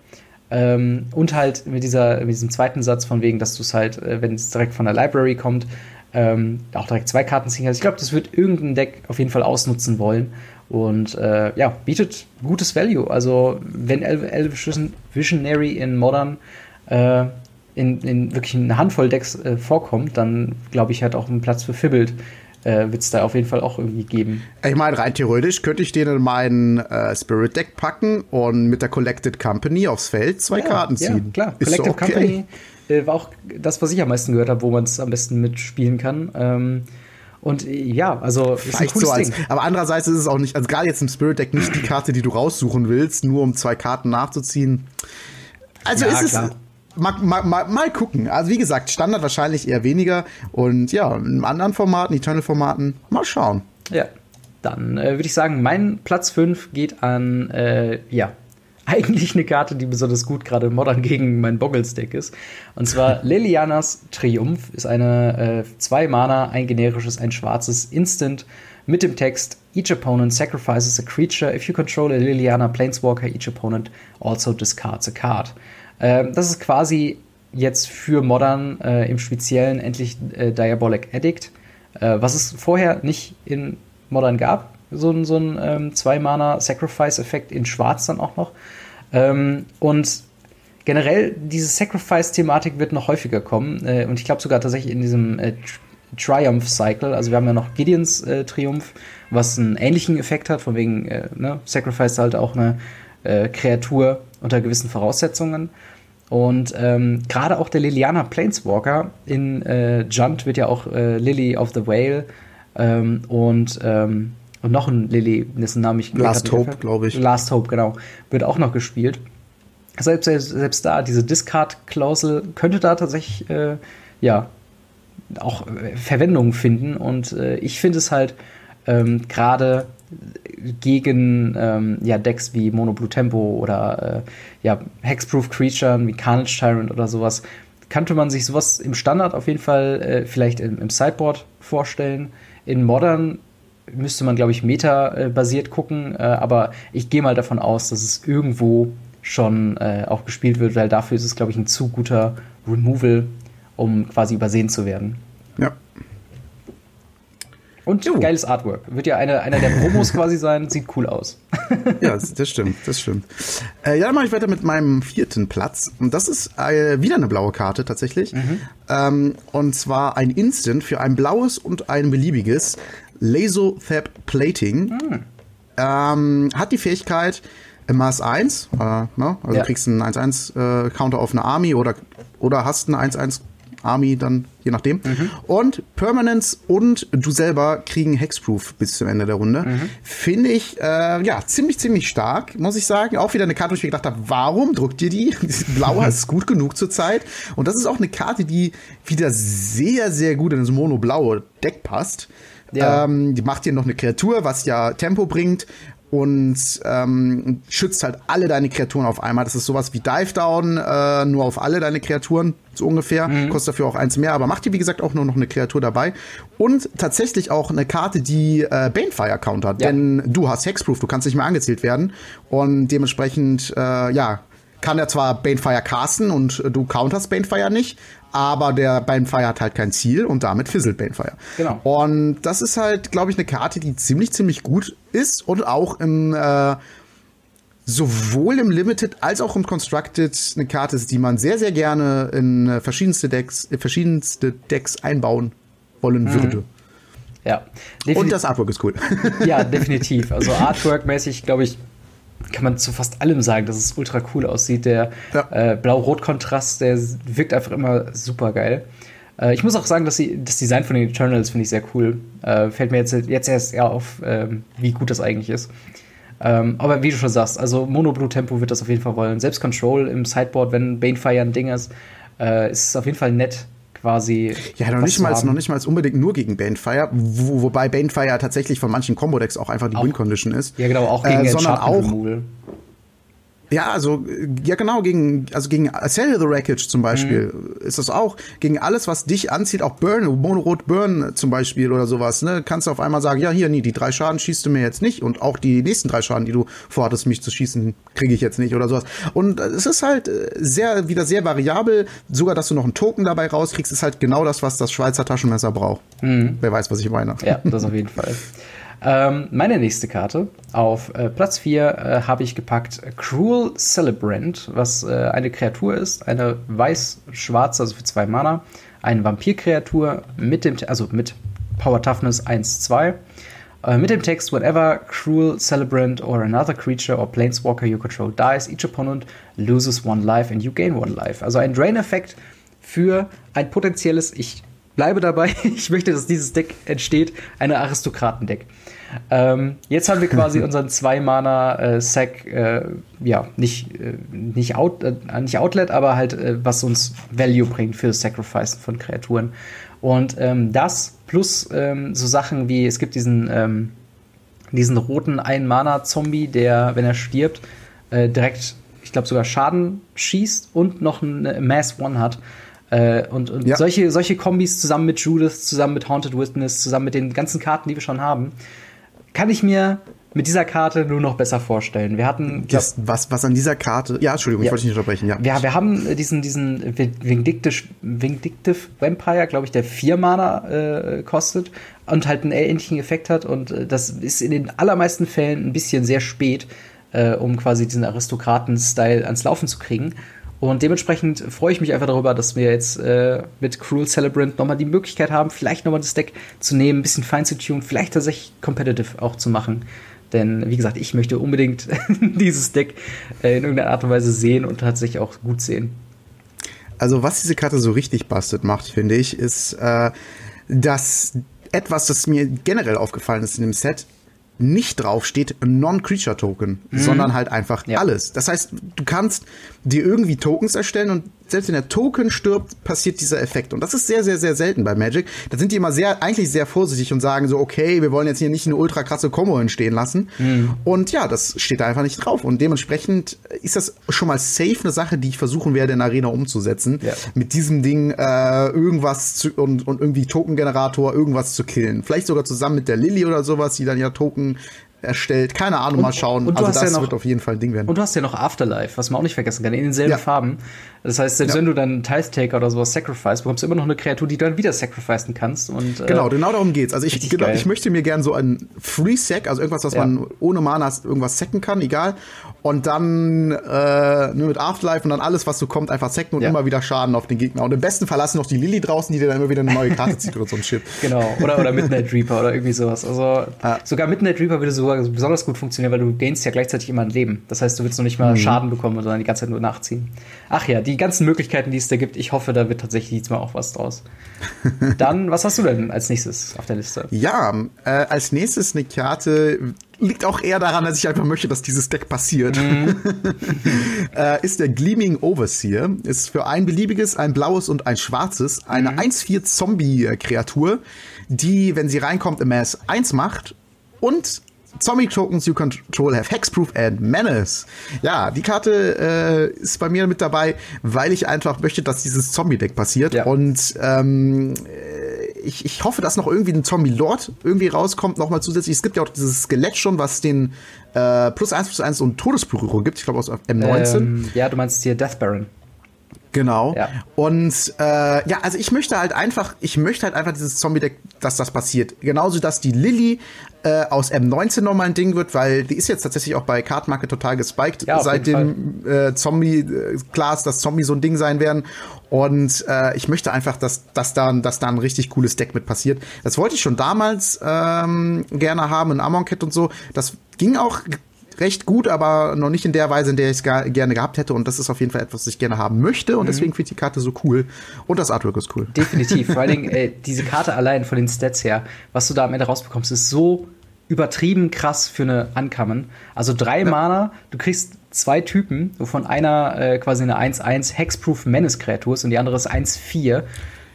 Ähm, und halt mit, dieser, mit diesem zweiten Satz von wegen, dass du es halt, äh, wenn es direkt von der Library kommt, ähm, auch direkt zwei Karten ziehen kannst. Ich glaube, das wird irgendein Deck auf jeden Fall ausnutzen wollen. Und äh, ja, bietet gutes Value. Also, wenn Elvish Visionary in Modern äh, in, in wirklich eine Handvoll Decks äh, vorkommt, dann glaube ich, hat auch einen Platz für Fibbled äh, wird es da auf jeden Fall auch irgendwie geben. Ich meine, rein theoretisch könnte ich den in meinen äh, Spirit Deck packen und mit der Collected Company aufs Feld zwei ja, Karten ziehen. Ja, klar. Ist Collected okay. Company äh, war auch das, was ich am meisten gehört habe, wo man es am besten mitspielen kann. Ähm, und äh, ja, also ist ein cooles so als, Ding. Aber andererseits ist es auch nicht, also gerade jetzt im Spirit Deck nicht die Karte, die du raussuchen willst, nur um zwei Karten nachzuziehen. Also ja, ist klar. es Mal, mal, mal, gucken. Also wie gesagt, Standard wahrscheinlich eher weniger. Und ja, in anderen Formaten, Eternal-Formaten, mal schauen. Ja, dann äh, würde ich sagen, mein Platz 5 geht an, äh, ja, eigentlich eine Karte, die besonders gut gerade modern gegen mein Boggles-Deck ist. Und zwar Lilianas Triumph ist eine äh, zwei Mana, ein generisches, ein schwarzes Instant mit dem Text Each opponent sacrifices a creature. If you control a Liliana Planeswalker, each opponent also discards a card. Ähm, das ist quasi jetzt für Modern äh, im Speziellen endlich äh, Diabolic Addict, äh, was es vorher nicht in Modern gab. So, ein, so ein ähm, Zwei-Mana-Sacrifice-Effekt in Schwarz dann auch noch. Ähm, und generell, diese Sacrifice-Thematik wird noch häufiger kommen. Äh, und ich glaube sogar tatsächlich in diesem äh, Triumph-Cycle. Also wir haben ja noch Gideons äh, Triumph, was einen ähnlichen Effekt hat, von wegen, ne, Sacrifice halt auch eine Kreatur unter gewissen Voraussetzungen. Und ähm, gerade auch der Liliana Planeswalker in äh, Junt wird ja auch äh, Lily of the Whale ähm, und, ähm, und noch ein Lily, dessen Name ich Last Hope, glaube ich. Last Hope, genau. Wird auch noch gespielt. selbst, selbst, selbst da, diese Discard-Klausel könnte da tatsächlich, äh, ja, auch äh, Verwendung finden. Und äh, ich finde es halt ähm, gerade gegen ähm, ja, Decks wie Mono Blue Tempo oder äh, ja, Hexproof Creature wie Carnage Tyrant oder sowas, könnte man sich sowas im Standard auf jeden Fall äh, vielleicht im, im, Sideboard vorstellen. In Modern müsste man, glaube ich, Meta-basiert gucken, äh, aber ich gehe mal davon aus, dass es irgendwo schon äh, auch gespielt wird, weil dafür ist es, glaube ich, ein zu guter Removal, um quasi übersehen zu werden. Ja. Und jo. geiles Artwork. Wird ja eine, einer der Promos quasi sein. Sieht cool aus. ja, das stimmt, das stimmt. Äh, ja, dann mache ich weiter mit meinem vierten Platz. Und das ist äh, wieder eine blaue Karte tatsächlich. Mhm. Ähm, und zwar ein Instant für ein blaues und ein beliebiges Laser-Thap Plating. Mhm. Ähm, hat die Fähigkeit, im Maß 1, äh, ne? also ja. du kriegst einen 1-1 äh, Counter auf eine Army oder, oder hast einen 1-1 Army, dann je nachdem. Mhm. Und Permanence und du selber kriegen Hexproof bis zum Ende der Runde. Mhm. Finde ich, äh, ja, ziemlich, ziemlich stark, muss ich sagen. Auch wieder eine Karte, wo ich mir gedacht habe, warum druckt ihr die? Blau ist gut genug zur Zeit. Und das ist auch eine Karte, die wieder sehr, sehr gut in das mono-blaue Deck passt. Ja. Ähm, die macht dir noch eine Kreatur, was ja Tempo bringt und ähm, schützt halt alle deine Kreaturen auf einmal. Das ist sowas wie Dive Down, äh, nur auf alle deine Kreaturen, so ungefähr. Mhm. Kostet dafür auch eins mehr, aber macht dir, wie gesagt, auch nur noch eine Kreatur dabei. Und tatsächlich auch eine Karte, die äh, Banefire countert. Ja. Denn du hast Hexproof, du kannst nicht mehr angezählt werden. Und dementsprechend, äh, ja, kann er zwar Banefire casten und du counterst Banefire nicht, aber der Banefire hat halt kein Ziel und damit fizzelt Banefire. Genau. Und das ist halt, glaube ich, eine Karte, die ziemlich, ziemlich gut ist und auch im äh, sowohl im Limited als auch im Constructed eine Karte ist, die man sehr, sehr gerne in äh, verschiedenste Decks, in verschiedenste Decks einbauen wollen mhm. würde. Ja. Definitiv. Und das Artwork ist cool. Ja, definitiv. Also Artwork-mäßig, glaube ich, kann man zu fast allem sagen, dass es ultra cool aussieht. Der ja. äh, Blau-Rot-Kontrast, der wirkt einfach immer super geil. Äh, ich muss auch sagen, dass sie, das Design von den Eternals finde ich sehr cool. Äh, fällt mir jetzt, jetzt erst eher auf, ähm, wie gut das eigentlich ist. Ähm, aber wie du schon sagst, also Mono Blue Tempo wird das auf jeden Fall wollen. Selbst Control im Sideboard, wenn Banefire ein Ding ist, äh, ist es auf jeden Fall nett, quasi. Ja, noch nicht, mal, noch nicht mal unbedingt nur gegen Banefire, wo, wobei Banefire tatsächlich von manchen Combo-Decks auch einfach die Win-Condition ist. Ja, genau, auch gegen äh, sondern auch. Ja, also, ja genau, gegen, also gegen Sell the Wreckage zum Beispiel mhm. ist das auch. Gegen alles, was dich anzieht, auch Burn, Monorot Burn zum Beispiel oder sowas, ne, kannst du auf einmal sagen, ja, hier, nee, die drei Schaden schießt du mir jetzt nicht und auch die nächsten drei Schaden, die du vorhattest, mich zu schießen, kriege ich jetzt nicht oder sowas. Und es ist halt äh, sehr, wieder sehr variabel, sogar, dass du noch einen Token dabei rauskriegst, ist halt genau das, was das Schweizer Taschenmesser braucht. Mhm. Wer weiß, was ich meine. Ja, das auf jeden Fall. Ähm, meine nächste Karte. Auf äh, Platz 4 äh, habe ich gepackt Cruel Celebrant, was äh, eine Kreatur ist, eine weiß-schwarze, also für zwei Mana, eine Vampir-Kreatur mit dem, also mit Power Toughness 1-2. Äh, mit dem Text, whenever cruel celebrant or another creature or planeswalker you control dies, each opponent loses one life and you gain one life. Also ein Drain-Effekt für ein potenzielles, ich bleibe dabei, ich möchte, dass dieses Deck entsteht, eine Aristokraten-Deck. Ähm, jetzt haben wir quasi unseren zwei Mana äh, Sack, äh, ja, nicht, äh, nicht, Out, äh, nicht Outlet, aber halt, äh, was uns Value bringt für das Sacrifice von Kreaturen. Und ähm, das plus ähm, so Sachen wie, es gibt diesen, ähm, diesen roten Ein-Mana-Zombie, der, wenn er stirbt, äh, direkt, ich glaube, sogar Schaden schießt und noch eine Mass One hat. Und, und ja. solche, solche Kombis zusammen mit Judith, zusammen mit Haunted Witness, zusammen mit den ganzen Karten, die wir schon haben, kann ich mir mit dieser Karte nur noch besser vorstellen. Wir hatten das, was was an dieser Karte. Ja, Entschuldigung, ja. ich wollte dich nicht unterbrechen. Ja. Wir, wir haben diesen diesen Vindictive, Vindictive Vampire, glaube ich, der vier Mana äh, kostet und halt einen ähnlichen Effekt hat und äh, das ist in den allermeisten Fällen ein bisschen sehr spät, äh, um quasi diesen Aristokraten-Style ans Laufen zu kriegen. Und dementsprechend freue ich mich einfach darüber, dass wir jetzt äh, mit Cruel Celebrant nochmal die Möglichkeit haben, vielleicht nochmal das Deck zu nehmen, ein bisschen fein zu tun, vielleicht tatsächlich competitive auch zu machen. Denn, wie gesagt, ich möchte unbedingt dieses Deck äh, in irgendeiner Art und Weise sehen und tatsächlich auch gut sehen. Also, was diese Karte so richtig bastet macht, finde ich, ist, äh, dass etwas, das mir generell aufgefallen ist in dem Set, nicht draufsteht Non-Creature-Token, mhm. sondern halt einfach ja. alles. Das heißt, du kannst dir irgendwie Tokens erstellen und selbst wenn der Token stirbt, passiert dieser Effekt. Und das ist sehr, sehr, sehr selten bei Magic. Da sind die immer sehr, eigentlich sehr vorsichtig und sagen so, okay, wir wollen jetzt hier nicht eine ultra krasse Combo entstehen lassen. Mhm. Und ja, das steht da einfach nicht drauf. Und dementsprechend ist das schon mal safe eine Sache, die ich versuchen werde, in Arena umzusetzen. Ja. Mit diesem Ding äh, irgendwas zu, und, und irgendwie Token-Generator, irgendwas zu killen. Vielleicht sogar zusammen mit der Lilly oder sowas, die dann ja Token erstellt. Keine Ahnung, und, mal schauen. also das ja noch, wird auf jeden Fall ein Ding werden. Und du hast ja noch Afterlife, was man auch nicht vergessen kann, in denselben ja. Farben. Das heißt, selbst ja. wenn du dann Tithe Taker oder sowas sacrifice, bekommst du immer noch eine Kreatur, die du dann wieder sacrificen kannst. Und, äh, genau, genau darum geht's. Also ich, genau, ich möchte mir gern so ein Free Sack, also irgendwas, was ja. man ohne Mana irgendwas sacken kann, egal. Und dann äh, nur mit Afterlife und dann alles, was so kommt, einfach sacken und ja. immer wieder Schaden auf den Gegner. Und im besten Fall lassen noch die Lilly draußen, die dir dann immer wieder eine neue Karte zieht oder so ein Shit. Genau, oder, oder Midnight Reaper oder irgendwie sowas. Also sogar Midnight Reaper würde sogar besonders gut funktionieren, weil du gainst ja gleichzeitig immer ein Leben. Das heißt, du willst noch nicht mal mhm. Schaden bekommen, sondern die ganze Zeit nur nachziehen. Ach ja, die ganzen Möglichkeiten, die es da gibt. Ich hoffe, da wird tatsächlich diesmal auch was draus. Dann, was hast du denn als nächstes auf der Liste? Ja, äh, als nächstes eine Karte liegt auch eher daran, dass ich einfach möchte, dass dieses Deck passiert. Mhm. äh, ist der Gleaming Overseer. Ist für ein beliebiges, ein blaues und ein schwarzes eine mhm. 1-4 Zombie-Kreatur, die, wenn sie reinkommt, im Mass 1 macht und Zombie Tokens you control have Hexproof and Menace. Ja, die Karte äh, ist bei mir mit dabei, weil ich einfach möchte, dass dieses Zombie-Deck passiert. Ja. Und ähm, äh, ich, ich hoffe, dass noch irgendwie ein Zombie-Lord irgendwie rauskommt, nochmal zusätzlich. Es gibt ja auch dieses Skelett schon, was den äh, plus 1 plus 1 und Todesberührung gibt. Ich glaube aus M19. Ähm, ja, du meinst hier Death Baron. Genau. Ja. Und äh, ja, also ich möchte halt einfach, ich möchte halt einfach dieses Zombie-Deck, dass das passiert. Genauso, dass die Lilly äh, aus M19 nochmal ein Ding wird, weil die ist jetzt tatsächlich auch bei Card Market total gespiked, ja, seit dem äh, Zombie, äh, dass Zombie so ein Ding sein werden. Und äh, ich möchte einfach, dass, dass, da, dass da ein richtig cooles Deck mit passiert. Das wollte ich schon damals ähm, gerne haben, in Amonkhet und so. Das ging auch recht gut, aber noch nicht in der Weise, in der ich es gerne gehabt hätte. Und das ist auf jeden Fall etwas, was ich gerne haben möchte. Und mhm. deswegen finde ich die Karte so cool. Und das Artwork ist cool. Definitiv. Vor allen Dingen, äh, diese Karte allein von den Stats her, was du da am Ende rausbekommst, ist so übertrieben krass für eine Ankommen. Also drei ja. Mana, du kriegst zwei Typen, wovon einer äh, quasi eine 1-1 Hexproof Menace-Kreatur ist und die andere ist 1-4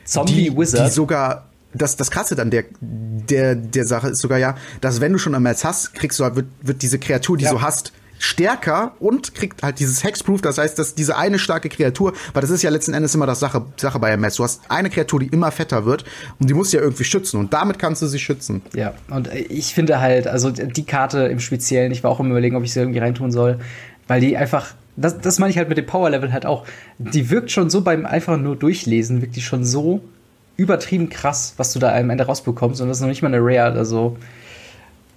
Zombie die, Wizard. Die sogar das, das Krasse dann der, der, der Sache ist sogar ja, dass wenn du schon einmal hast, kriegst du halt, wird, wird diese Kreatur, die ja. du hast, stärker und kriegt halt dieses Hexproof, das heißt, dass diese eine starke Kreatur, weil das ist ja letzten Endes immer das Sache, Sache bei MS. Du hast eine Kreatur, die immer fetter wird und die musst du ja irgendwie schützen und damit kannst du sie schützen. Ja, und ich finde halt, also die Karte im Speziellen, ich war auch im Überlegen, ob ich sie irgendwie reintun soll, weil die einfach das, das meine ich halt mit dem Power Level halt auch. Die wirkt schon so beim einfach nur durchlesen, wirkt die schon so übertrieben krass, was du da am Ende rausbekommst. Und das ist noch nicht mal eine Rare. Also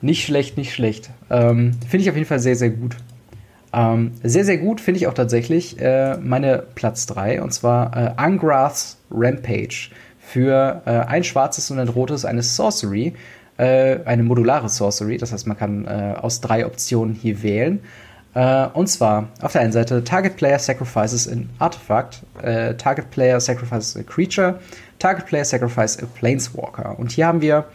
nicht schlecht, nicht schlecht. Ähm, finde ich auf jeden Fall sehr, sehr gut. Ähm, sehr, sehr gut finde ich auch tatsächlich äh, meine Platz 3. Und zwar äh, Angrath's Rampage. Für äh, ein schwarzes und ein rotes eine Sorcery. Äh, eine modulare Sorcery. Das heißt, man kann äh, aus drei Optionen hier wählen. Uh, und zwar auf der einen Seite Target Player sacrifices an Artifact, uh, Target Player sacrifices a creature, Target Player Sacrifice a Planeswalker. Und hier haben wir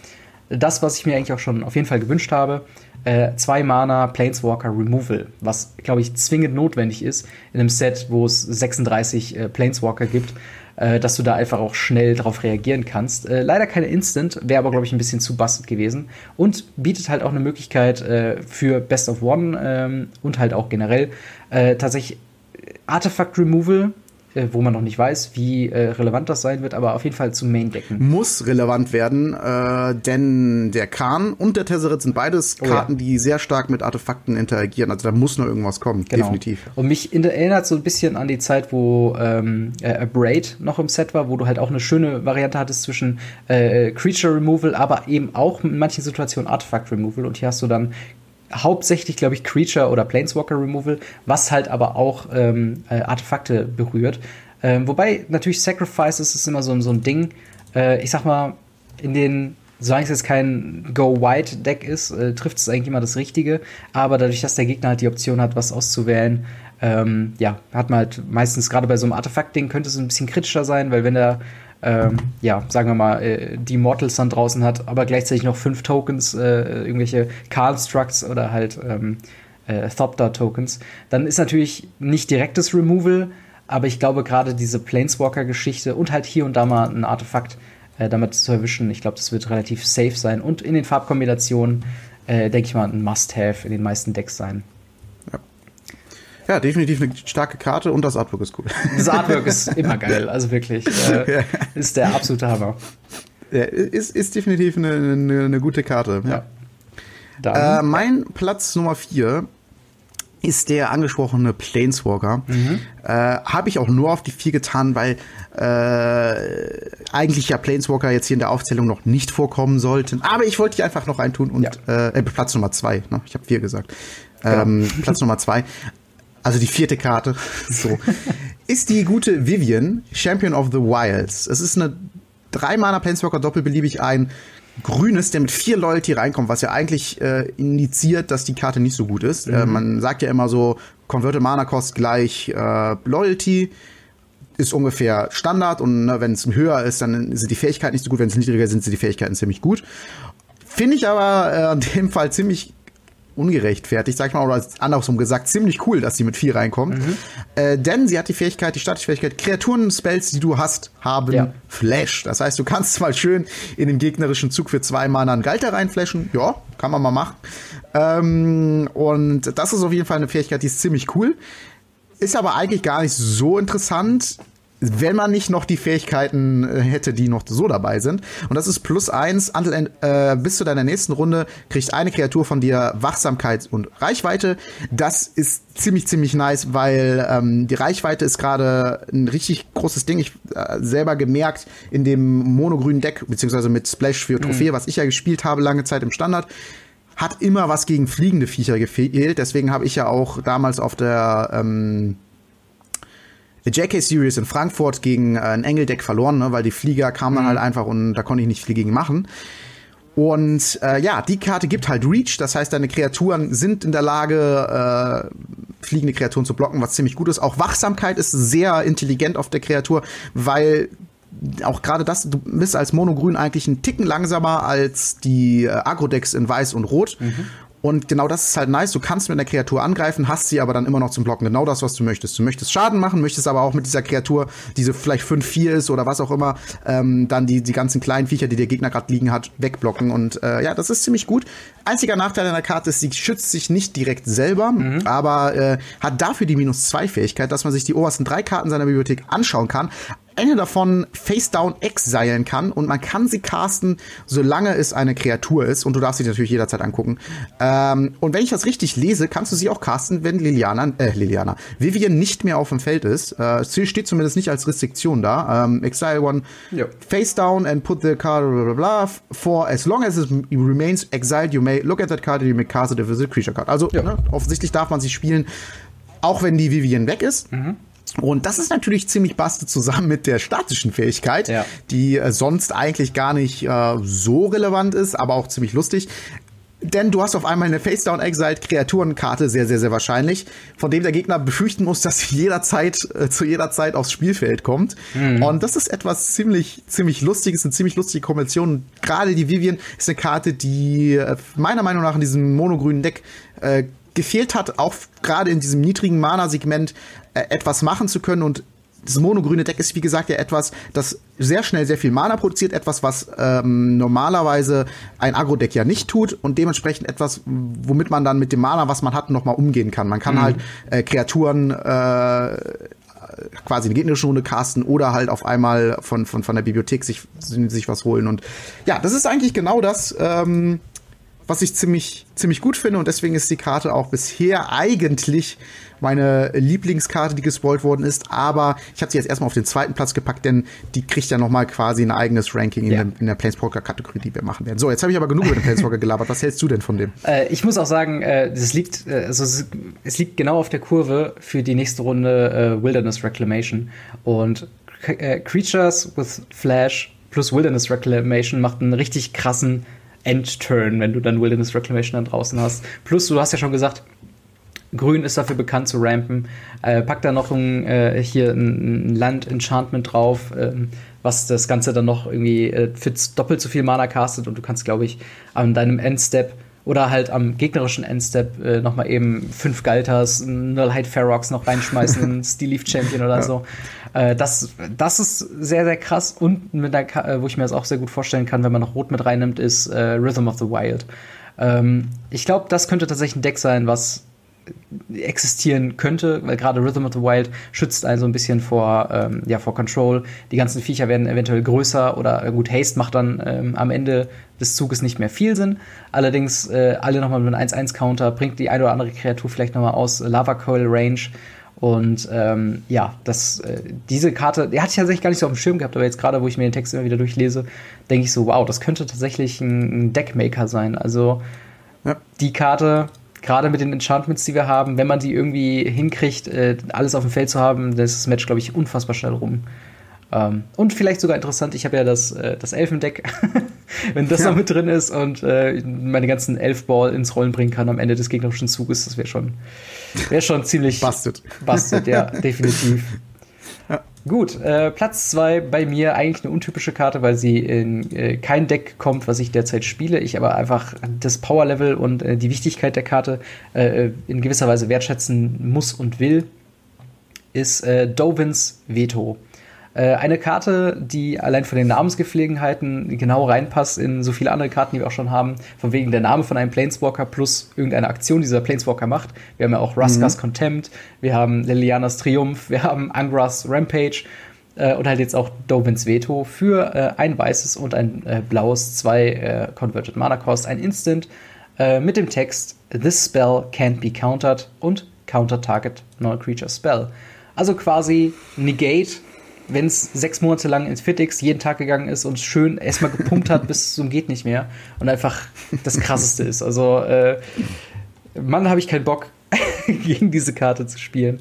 das, was ich mir eigentlich auch schon auf jeden Fall gewünscht habe. Äh, zwei Mana Planeswalker Removal, was, glaube ich, zwingend notwendig ist in einem Set, wo es 36 äh, Planeswalker gibt, äh, dass du da einfach auch schnell darauf reagieren kannst. Äh, leider keine Instant, wäre aber, glaube ich, ein bisschen zu busted gewesen und bietet halt auch eine Möglichkeit äh, für Best of One ähm, und halt auch generell äh, tatsächlich Artifact Removal wo man noch nicht weiß, wie äh, relevant das sein wird, aber auf jeden Fall zum Main decken. Muss relevant werden, äh, denn der Khan und der Tesserit sind beides Karten, oh, ja. die sehr stark mit Artefakten interagieren. Also da muss noch irgendwas kommen, genau. definitiv. Und mich erinnert so ein bisschen an die Zeit, wo ähm, äh, Braid noch im Set war, wo du halt auch eine schöne Variante hattest zwischen äh, Creature Removal, aber eben auch in manchen Situationen Artifact Removal. Und hier hast du dann hauptsächlich, glaube ich, Creature oder Planeswalker Removal, was halt aber auch ähm, äh, Artefakte berührt. Ähm, wobei natürlich Sacrifices ist immer so, so ein Ding. Äh, ich sag mal, in den, solange es jetzt kein Go-White-Deck ist, äh, trifft es eigentlich immer das Richtige. Aber dadurch, dass der Gegner halt die Option hat, was auszuwählen, ähm, ja, hat man halt meistens gerade bei so einem Artefakt-Ding könnte es ein bisschen kritischer sein, weil wenn er ähm, ja, sagen wir mal, äh, die Mortals dann draußen hat, aber gleichzeitig noch fünf Tokens, äh, irgendwelche Constructs oder halt ähm, äh, Thopter-Tokens, dann ist natürlich nicht direktes Removal, aber ich glaube gerade diese Planeswalker-Geschichte und halt hier und da mal ein Artefakt äh, damit zu erwischen, ich glaube, das wird relativ safe sein und in den Farbkombinationen, äh, denke ich mal, ein Must-Have in den meisten Decks sein. Ja, definitiv eine starke Karte und das Artwork ist cool. Das Artwork ist immer geil, also wirklich. Äh, ja. Ist der absolute Hammer. Ja, ist, ist definitiv eine, eine, eine gute Karte. Ja. Äh, mein Platz Nummer 4 ist der angesprochene Planeswalker. Mhm. Äh, Habe ich auch nur auf die 4 getan, weil äh, eigentlich ja Planeswalker jetzt hier in der Aufzählung noch nicht vorkommen sollten. Aber ich wollte die einfach noch reintun und ja. äh, Platz Nummer 2. Ne? Ich habe 4 gesagt. Genau. Ähm, Platz Nummer 2 also die vierte Karte, so, ist die gute Vivian, Champion of the Wilds. Es ist eine drei Mana Planeswalker doppelbeliebig ein grünes, der mit vier Loyalty reinkommt, was ja eigentlich äh, indiziert, dass die Karte nicht so gut ist. Äh, mhm. Äh, man sagt ja immer so, Converted Mana Cost gleich äh, Loyalty ist ungefähr Standard und ne, wenn es höher ist, dann sind die Fähigkeiten nicht so gut, wenn es niedriger sind, sind die Fähigkeiten ziemlich gut. Finde ich aber äh, in dem Fall ziemlich ungerechtfertigt, sag ich mal, oder andersrum gesagt, ziemlich cool, dass sie mit 4 reinkommt. Mhm. Äh, denn sie hat die Fähigkeit, die Statusfähigkeit, Kreaturen-Spells, die du hast, haben ja. Flash. Das heißt, du kannst mal schön in den gegnerischen Zug für zwei Mana einen Galter reinflashen. Ja, kann man mal machen. Ähm, und das ist auf jeden Fall eine Fähigkeit, die ist ziemlich cool. Ist aber eigentlich gar nicht so interessant wenn man nicht noch die Fähigkeiten äh, hätte, die noch so dabei sind. Und das ist plus eins, äh, bis zu deiner nächsten Runde kriegt eine Kreatur von dir Wachsamkeit und Reichweite. Das ist ziemlich, ziemlich nice, weil ähm, die Reichweite ist gerade ein richtig großes Ding. Ich äh, selber gemerkt in dem monogrünen Deck, beziehungsweise mit Splash für Trophäe, mhm. was ich ja gespielt habe lange Zeit im Standard, hat immer was gegen fliegende Viecher gefehlt. Deswegen habe ich ja auch damals auf der ähm, JK Series in Frankfurt gegen äh, ein Engeldeck verloren, ne, weil die Flieger kamen dann mhm. halt einfach und da konnte ich nicht viel gegen machen. Und äh, ja, die Karte gibt halt Reach, das heißt, deine Kreaturen sind in der Lage, äh, fliegende Kreaturen zu blocken, was ziemlich gut ist. Auch Wachsamkeit ist sehr intelligent auf der Kreatur, weil auch gerade das, du bist als Monogrün eigentlich einen Ticken langsamer als die äh, Agro-Decks in Weiß und Rot. Mhm. Und genau das ist halt nice. Du kannst mit einer Kreatur angreifen, hast sie aber dann immer noch zum Blocken. Genau das, was du möchtest. Du möchtest Schaden machen, möchtest aber auch mit dieser Kreatur, die so vielleicht 5-4 ist oder was auch immer, ähm, dann die, die ganzen kleinen Viecher, die der Gegner gerade liegen hat, wegblocken. Und äh, ja, das ist ziemlich gut. Einziger Nachteil an der Karte ist, sie schützt sich nicht direkt selber, mhm. aber äh, hat dafür die Minus-2-Fähigkeit, dass man sich die obersten drei Karten seiner Bibliothek anschauen kann eine davon face down exilen kann und man kann sie casten, solange es eine Kreatur ist und du darfst sie natürlich jederzeit angucken. Ähm, und wenn ich das richtig lese, kannst du sie auch casten, wenn Liliana, äh, Liliana, Vivian nicht mehr auf dem Feld ist. Äh, sie steht zumindest nicht als Restriktion da. Ähm, exile one ja. face down and put the card blah, blah, blah, for as long as it remains exiled, you may look at that card and you may cast it if it's a creature card. Also ja. ne, offensichtlich darf man sie spielen, auch wenn die Vivian weg ist. Mhm. Und das ist natürlich ziemlich baste zusammen mit der statischen Fähigkeit, ja. die äh, sonst eigentlich gar nicht äh, so relevant ist, aber auch ziemlich lustig. Denn du hast auf einmal eine Face-Down Exiled Kreaturenkarte, sehr, sehr, sehr wahrscheinlich, von dem der Gegner befürchten muss, dass sie jederzeit, äh, zu jeder Zeit aufs Spielfeld kommt. Mhm. Und das ist etwas ziemlich, ziemlich lustiges, eine ziemlich lustige Kombination. Gerade die Vivian ist eine Karte, die äh, meiner Meinung nach in diesem monogrünen Deck äh, gefehlt hat, auch gerade in diesem niedrigen Mana-Segment etwas machen zu können und das monogrüne Deck ist, wie gesagt, ja etwas, das sehr schnell sehr viel Mana produziert, etwas, was ähm, normalerweise ein Agro-Deck ja nicht tut und dementsprechend etwas, womit man dann mit dem Mana, was man hat, nochmal umgehen kann. Man kann mhm. halt äh, Kreaturen äh, quasi eine gegnerische Runde casten oder halt auf einmal von, von, von der Bibliothek sich, sich was holen. Und ja, das ist eigentlich genau das, ähm, was ich ziemlich, ziemlich gut finde und deswegen ist die Karte auch bisher eigentlich meine Lieblingskarte, die gespoilt worden ist, aber ich habe sie jetzt erstmal auf den zweiten Platz gepackt, denn die kriegt ja nochmal quasi ein eigenes Ranking in, ja. der, in der Planeswalker-Kategorie, die wir machen werden. So, jetzt habe ich aber genug über den Planeswalker gelabert. Was hältst du denn von dem? Äh, ich muss auch sagen, äh, das liegt, äh, also es, es, liegt genau auf der Kurve für die nächste Runde äh, Wilderness Reclamation und äh, Creatures with Flash plus Wilderness Reclamation macht einen richtig krassen Endturn, wenn du dann Wilderness Reclamation dann draußen hast. Plus, du hast ja schon gesagt, Grün ist dafür bekannt zu rampen. Äh, packt da noch ein, äh, hier ein, Land-Enchantment drauf, ähm, was das Ganze dann noch irgendwie äh, doppelt so viel Mana castet und du kannst, glaube ich, an deinem Endstep oder halt am gegnerischen Endstep äh, noch mal eben fünf Galters, Nullhide Ferox noch reinschmeißen, Steel Leaf Champion oder ja. so. Äh, das, das ist sehr, sehr krass. Und mit der, äh, wo ich mir das auch sehr gut vorstellen kann, wenn man noch Rot mit reinnimmt, ist äh, Rhythm of the Wild. Ähm, ich glaube, das könnte tatsächlich ein Deck sein, was existieren könnte, weil gerade Rhythm of the Wild schützt einen so ein bisschen vor, ähm, ja, vor Control. Die ganzen Viecher werden eventuell größer oder äh, gut, Haste macht dann ähm, am Ende des Zuges nicht mehr viel Sinn. Allerdings äh, alle nochmal mit einem 1-1-Counter, bringt die eine oder andere Kreatur vielleicht nochmal aus Lava Coil Range. Und ähm, ja, das, äh, diese Karte, die hatte ich tatsächlich gar nicht so auf dem Schirm gehabt, aber jetzt gerade, wo ich mir den Text immer wieder durchlese, denke ich so, wow, das könnte tatsächlich ein, ein Deckmaker sein. Also ja. die Karte gerade mit den Enchantments, die wir haben, wenn man die irgendwie hinkriegt, äh, alles auf dem Feld zu haben, dann ist das Match, glaube ich, unfassbar schnell rum. Ähm, und vielleicht sogar interessant, ich habe ja das, äh, das Elfendeck, wenn das ja. noch mit drin ist und äh, meine ganzen Elfball ins Rollen bringen kann am Ende des gegnerischen Zuges, das wäre schon, wär schon ziemlich. Bastet. Bastet, ja, definitiv. Gut, äh, Platz 2 bei mir eigentlich eine untypische Karte, weil sie in äh, kein Deck kommt, was ich derzeit spiele. Ich aber einfach das Power-Level und äh, die Wichtigkeit der Karte äh, in gewisser Weise wertschätzen muss und will, ist äh, Dovins Veto. Äh, eine Karte, die allein von den Namensgepflegenheiten genau reinpasst in so viele andere Karten, die wir auch schon haben. Von wegen der Name von einem Planeswalker plus irgendeine Aktion, die dieser Planeswalker macht. Wir haben ja auch Raskas mhm. Contempt, wir haben Lilianas Triumph, wir haben Angras Rampage äh, und halt jetzt auch Dovins Veto für äh, ein weißes und ein äh, blaues, zwei äh, Converted Mana Cost, ein Instant äh, mit dem Text This spell can't be countered und Counter Target Non-Creature Spell. Also quasi Negate wenn es sechs Monate lang ins Fitix jeden Tag gegangen ist und schön erstmal gepumpt hat bis zum geht nicht mehr und einfach das krasseste ist. Also, äh, Mann, habe ich keinen Bock, gegen diese Karte zu spielen.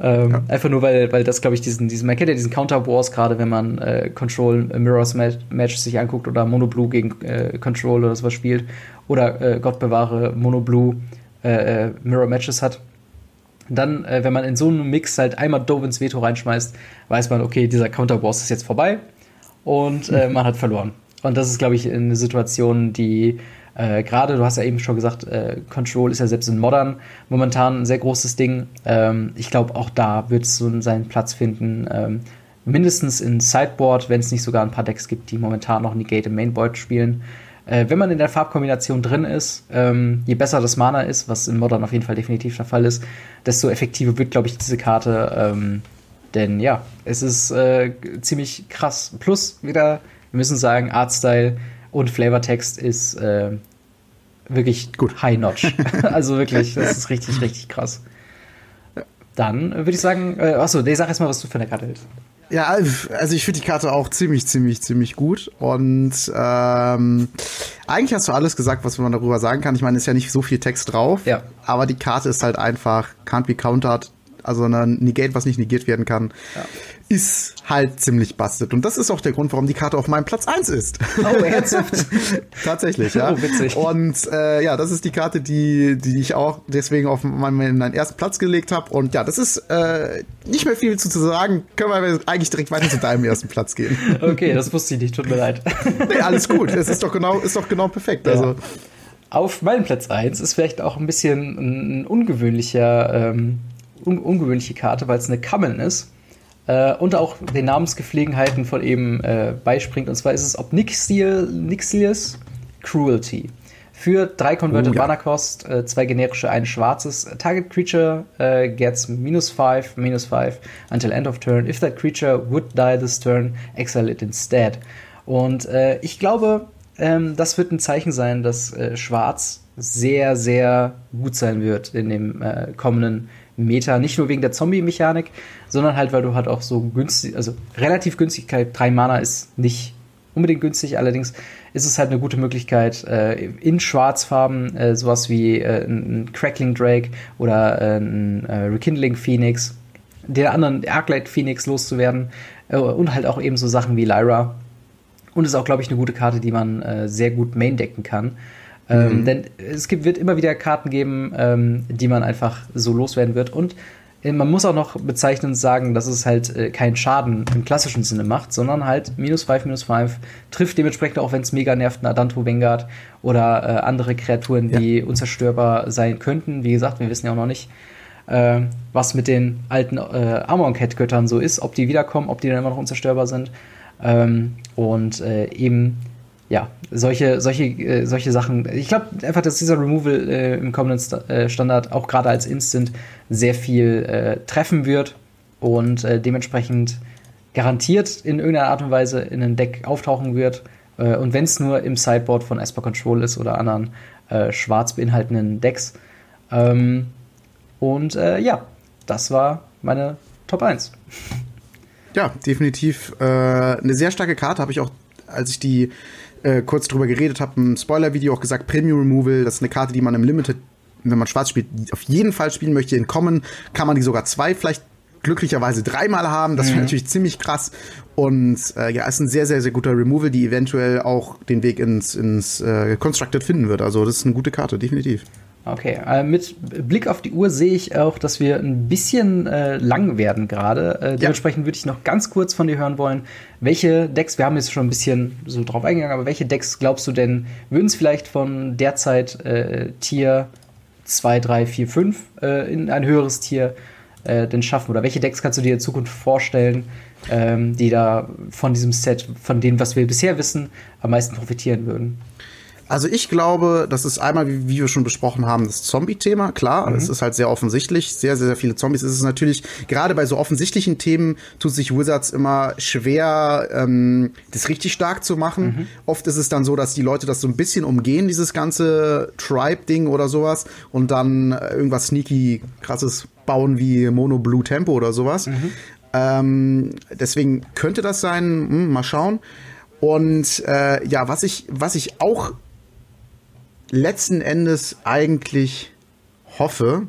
Ähm, ja. Einfach nur, weil, weil das, glaube ich, diesen, diesen, man kennt ja diesen Counter Wars gerade, wenn man äh, Control äh, Mirrors Match, Matches sich anguckt oder Mono Blue gegen äh, Control oder sowas spielt oder äh, Gott bewahre Mono Blue äh, Mirror Matches hat dann, äh, wenn man in so einem Mix halt einmal Dove ins Veto reinschmeißt, weiß man, okay, dieser Counterboss ist jetzt vorbei und äh, man hat verloren. Und das ist, glaube ich, eine Situation, die äh, gerade, du hast ja eben schon gesagt, äh, Control ist ja selbst in Modern momentan ein sehr großes Ding. Ähm, ich glaube, auch da wird es so seinen Platz finden. Ähm, mindestens in Sideboard, wenn es nicht sogar ein paar Decks gibt, die momentan noch Negate im Mainboard spielen. Äh, wenn man in der Farbkombination drin ist, ähm, je besser das Mana ist, was in Modern auf jeden Fall definitiv der Fall ist, desto effektiver wird, glaube ich, diese Karte. Ähm, denn ja, es ist äh, ziemlich krass. Plus wieder, wir müssen sagen, Artstyle und Flavortext ist äh, wirklich gut high-notch. also wirklich, das ist richtig, richtig krass. Dann würde ich sagen, äh, achso, nee, sag erstmal, was du für eine Karte hältst. Ja, also ich finde die Karte auch ziemlich, ziemlich, ziemlich gut. Und ähm, eigentlich hast du alles gesagt, was man darüber sagen kann. Ich meine, es ist ja nicht so viel Text drauf, ja. aber die Karte ist halt einfach, can't be countered, also ein Negate, was nicht negiert werden kann. Ja ist halt ziemlich bastet. Und das ist auch der Grund, warum die Karte auf meinem Platz 1 ist. Oh, ernsthaft? Tatsächlich, ja. Oh, witzig. Und äh, ja, das ist die Karte, die, die ich auch deswegen auf meinen, meinen ersten Platz gelegt habe. Und ja, das ist äh, nicht mehr viel zu, zu sagen. Können wir eigentlich direkt weiter zu deinem ersten Platz gehen. Okay, das wusste ich nicht, tut mir leid. nee, alles gut. Es ist doch genau, ist doch genau perfekt. Ja. Also. Auf meinem Platz 1 ist vielleicht auch ein bisschen ein ungewöhnlicher, ähm, un ungewöhnliche Karte, weil es eine Kammen ist äh, und auch den Namensgepflegenheiten von eben äh, beispringt. Und zwar ist es Obnixius Cruelty. Für drei Converted oh, ja. Mana Cost, äh, zwei generische, ein schwarzes. Target Creature äh, gets minus 5, minus 5 until end of turn. If that creature would die this turn, exile it instead. Und äh, ich glaube, ähm, das wird ein Zeichen sein, dass äh, Schwarz sehr, sehr gut sein wird in dem kommenden Meta. Nicht nur wegen der Zombie-Mechanik, sondern halt, weil du halt auch so günstig, also relativ Günstigkeit, drei Mana ist nicht unbedingt günstig, allerdings ist es halt eine gute Möglichkeit, äh, in Schwarzfarben äh, sowas wie äh, ein Crackling Drake oder äh, ein äh, Rekindling Phoenix, der anderen Arclight Phoenix loszuwerden äh, und halt auch eben so Sachen wie Lyra. Und ist auch, glaube ich, eine gute Karte, die man sehr gut main decken kann. Ähm, mhm. Denn es gibt, wird immer wieder Karten geben, ähm, die man einfach so loswerden wird. Und äh, man muss auch noch bezeichnend sagen, dass es halt äh, keinen Schaden im klassischen Sinne macht, sondern halt minus 5, minus 5 trifft dementsprechend auch, wenn es mega nervt, ein Adanto Vanguard oder äh, andere Kreaturen, ja. die unzerstörbar sein könnten. Wie gesagt, wir wissen ja auch noch nicht, äh, was mit den alten äh, Amon-Cat-Göttern so ist, ob die wiederkommen, ob die dann immer noch unzerstörbar sind. Ähm, und äh, eben ja, solche, solche, äh, solche Sachen. Ich glaube einfach, dass dieser Removal äh, im kommenden St äh, Standard auch gerade als Instant sehr viel äh, treffen wird und äh, dementsprechend garantiert in irgendeiner Art und Weise in ein Deck auftauchen wird. Äh, und wenn es nur im Sideboard von Esper Control ist oder anderen schwarz beinhaltenden Decks. Ähm, und ja, das war meine Top 1. Ja, definitiv eine sehr starke Karte, habe ich auch, als ich die äh, kurz drüber geredet habe, im Spoiler-Video auch gesagt, Premium Removal, das ist eine Karte, die man im Limited, wenn man schwarz spielt, auf jeden Fall spielen möchte. In Common kann man die sogar zwei, vielleicht glücklicherweise dreimal haben. Das wäre mhm. natürlich ziemlich krass. Und äh, ja, ist ein sehr, sehr, sehr guter Removal, die eventuell auch den Weg ins, ins äh, Constructed finden wird. Also das ist eine gute Karte, definitiv. Okay, äh, mit Blick auf die Uhr sehe ich auch, dass wir ein bisschen äh, lang werden gerade. Äh, dementsprechend ja. würde ich noch ganz kurz von dir hören wollen, welche Decks, wir haben jetzt schon ein bisschen so drauf eingegangen, aber welche Decks glaubst du denn, würden es vielleicht von derzeit äh, Tier 2, 3, 4, 5 in ein höheres Tier äh, denn schaffen? Oder welche Decks kannst du dir in Zukunft vorstellen, ähm, die da von diesem Set, von dem, was wir bisher wissen, am meisten profitieren würden? Also ich glaube, das ist einmal, wie, wie wir schon besprochen haben, das Zombie-Thema. Klar, mhm. es ist halt sehr offensichtlich. Sehr, sehr, sehr viele Zombies. Es ist natürlich, gerade bei so offensichtlichen Themen, tut sich Wizards immer schwer, ähm, das richtig stark zu machen. Mhm. Oft ist es dann so, dass die Leute das so ein bisschen umgehen, dieses ganze Tribe-Ding oder sowas, und dann irgendwas sneaky, krasses bauen wie Mono Blue Tempo oder sowas. Mhm. Ähm, deswegen könnte das sein, hm, mal schauen. Und äh, ja, was ich, was ich auch letzten Endes eigentlich hoffe.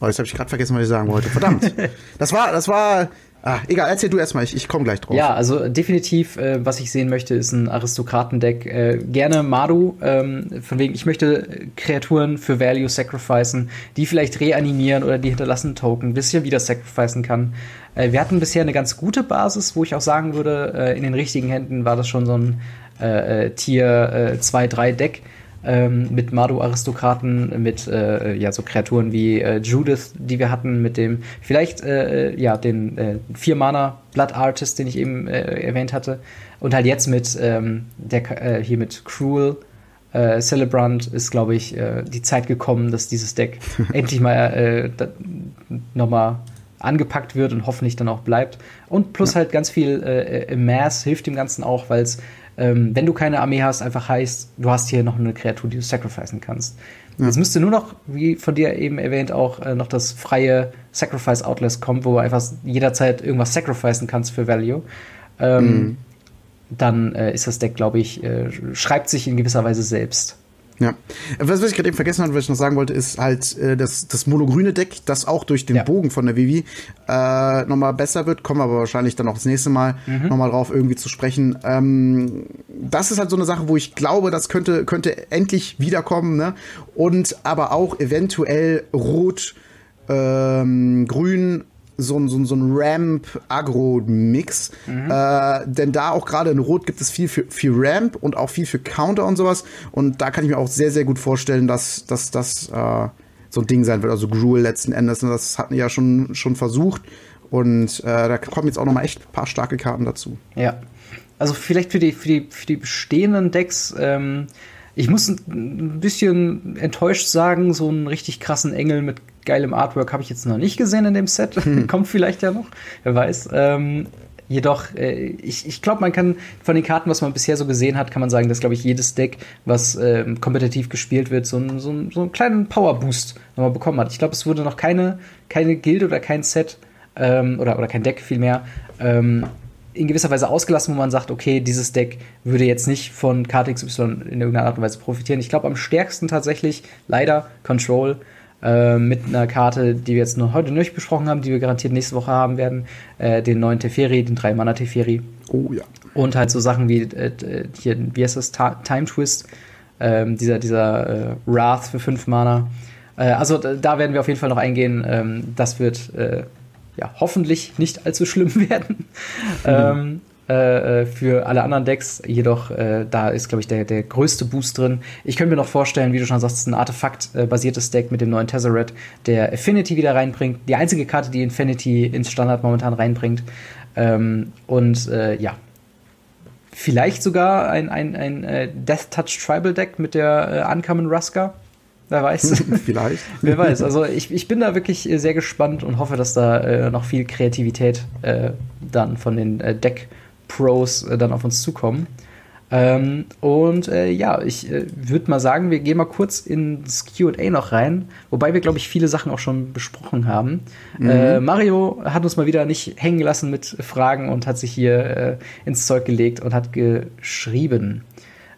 Oh, jetzt habe ich gerade vergessen, was ich sagen wollte. Verdammt. das war, das war. Ah, egal, erzähl du erstmal, ich, ich komme gleich drauf. Ja, also definitiv, äh, was ich sehen möchte, ist ein Aristokratendeck. Äh, gerne Maru, ähm, von wegen, ich möchte Kreaturen für Value sacrificen, die vielleicht reanimieren oder die hinterlassen Token, bis ich wieder sacrificen kann. Äh, wir hatten bisher eine ganz gute Basis, wo ich auch sagen würde, äh, in den richtigen Händen war das schon so ein äh, äh, Tier 2-3 Deck ähm, mit Mado-Aristokraten, mit äh, ja, so Kreaturen wie äh, Judith, die wir hatten, mit dem vielleicht äh, ja, den äh, Vier-Mana Blood Artist, den ich eben äh, erwähnt hatte. Und halt jetzt mit ähm, der äh, hier mit Cruel. Äh, Celebrant ist, glaube ich, äh, die Zeit gekommen, dass dieses Deck endlich mal äh, nochmal angepackt wird und hoffentlich dann auch bleibt. Und plus ja. halt ganz viel äh, im Mass hilft dem Ganzen auch, weil es ähm, wenn du keine Armee hast, einfach heißt, du hast hier noch eine Kreatur, die du sacrificen kannst. Ja. Jetzt müsste nur noch, wie von dir eben erwähnt, auch äh, noch das freie Sacrifice Outlist kommen, wo du einfach jederzeit irgendwas sacrificen kannst für Value. Ähm, mhm. Dann äh, ist das Deck, glaube ich, äh, schreibt sich in gewisser Weise selbst. Ja. Was, was ich gerade eben vergessen habe, was ich noch sagen wollte, ist halt äh, das, das monogrüne Deck, das auch durch den ja. Bogen von der Vivi äh, nochmal besser wird. Kommen wir aber wahrscheinlich dann auch das nächste Mal mhm. nochmal drauf irgendwie zu sprechen. Ähm, das ist halt so eine Sache, wo ich glaube, das könnte, könnte endlich wiederkommen. Ne? Und aber auch eventuell rot, ähm, grün so ein, so ein, so ein Ramp-Agro-Mix. Mhm. Äh, denn da auch gerade in Rot gibt es viel für, viel Ramp und auch viel für Counter und sowas. Und da kann ich mir auch sehr, sehr gut vorstellen, dass, dass das äh, so ein Ding sein wird. Also Gruel letzten Endes. Und das hatten wir ja schon, schon versucht. Und äh, da kommen jetzt auch noch mal echt ein paar starke Karten dazu. Ja. Also vielleicht für die, für die, für die bestehenden Decks ähm ich muss ein bisschen enttäuscht sagen, so einen richtig krassen Engel mit geilem Artwork habe ich jetzt noch nicht gesehen in dem Set. Hm. Kommt vielleicht ja noch, wer weiß. Ähm, jedoch, äh, ich, ich glaube, man kann von den Karten, was man bisher so gesehen hat, kann man sagen, dass, glaube ich, jedes Deck, was äh, kompetitiv gespielt wird, so, ein, so, ein, so einen kleinen Power-Boost nochmal bekommen hat. Ich glaube, es wurde noch keine, keine Gilde oder kein Set ähm, oder, oder kein Deck vielmehr ähm, in gewisser Weise ausgelassen, wo man sagt, okay, dieses Deck würde jetzt nicht von Karte XY in irgendeiner Art und Weise profitieren. Ich glaube am stärksten tatsächlich leider Control äh, mit einer Karte, die wir jetzt noch heute nicht besprochen haben, die wir garantiert nächste Woche haben werden, äh, den neuen Teferi, den 3 Mana Teferi. Oh ja. Und halt so Sachen wie äh, hier, wie heißt das, Ta Time Twist. Ähm, dieser dieser äh, Wrath für 5 Mana. Äh, also da werden wir auf jeden Fall noch eingehen. Ähm, das wird äh, ja hoffentlich nicht allzu schlimm werden. Mhm. Ähm, äh, äh, für alle anderen Decks. Jedoch, äh, da ist, glaube ich, der, der größte Boost drin. Ich könnte mir noch vorstellen, wie du schon sagst, ein Artefakt-basiertes Deck mit dem neuen Tezzeret, der Affinity wieder reinbringt. Die einzige Karte, die Infinity ins Standard momentan reinbringt. Ähm, und äh, ja, vielleicht sogar ein, ein, ein äh, Death Touch Tribal Deck mit der äh, Uncommon Ruska. Wer weiß. Vielleicht. Wer weiß. Also ich, ich bin da wirklich sehr gespannt und hoffe, dass da äh, noch viel Kreativität äh, dann von den äh, Deck Pros äh, dann auf uns zukommen. Ähm, und äh, ja, ich äh, würde mal sagen, wir gehen mal kurz ins QA noch rein, wobei wir, glaube ich, viele Sachen auch schon besprochen haben. Mhm. Äh, Mario hat uns mal wieder nicht hängen gelassen mit Fragen und hat sich hier äh, ins Zeug gelegt und hat geschrieben.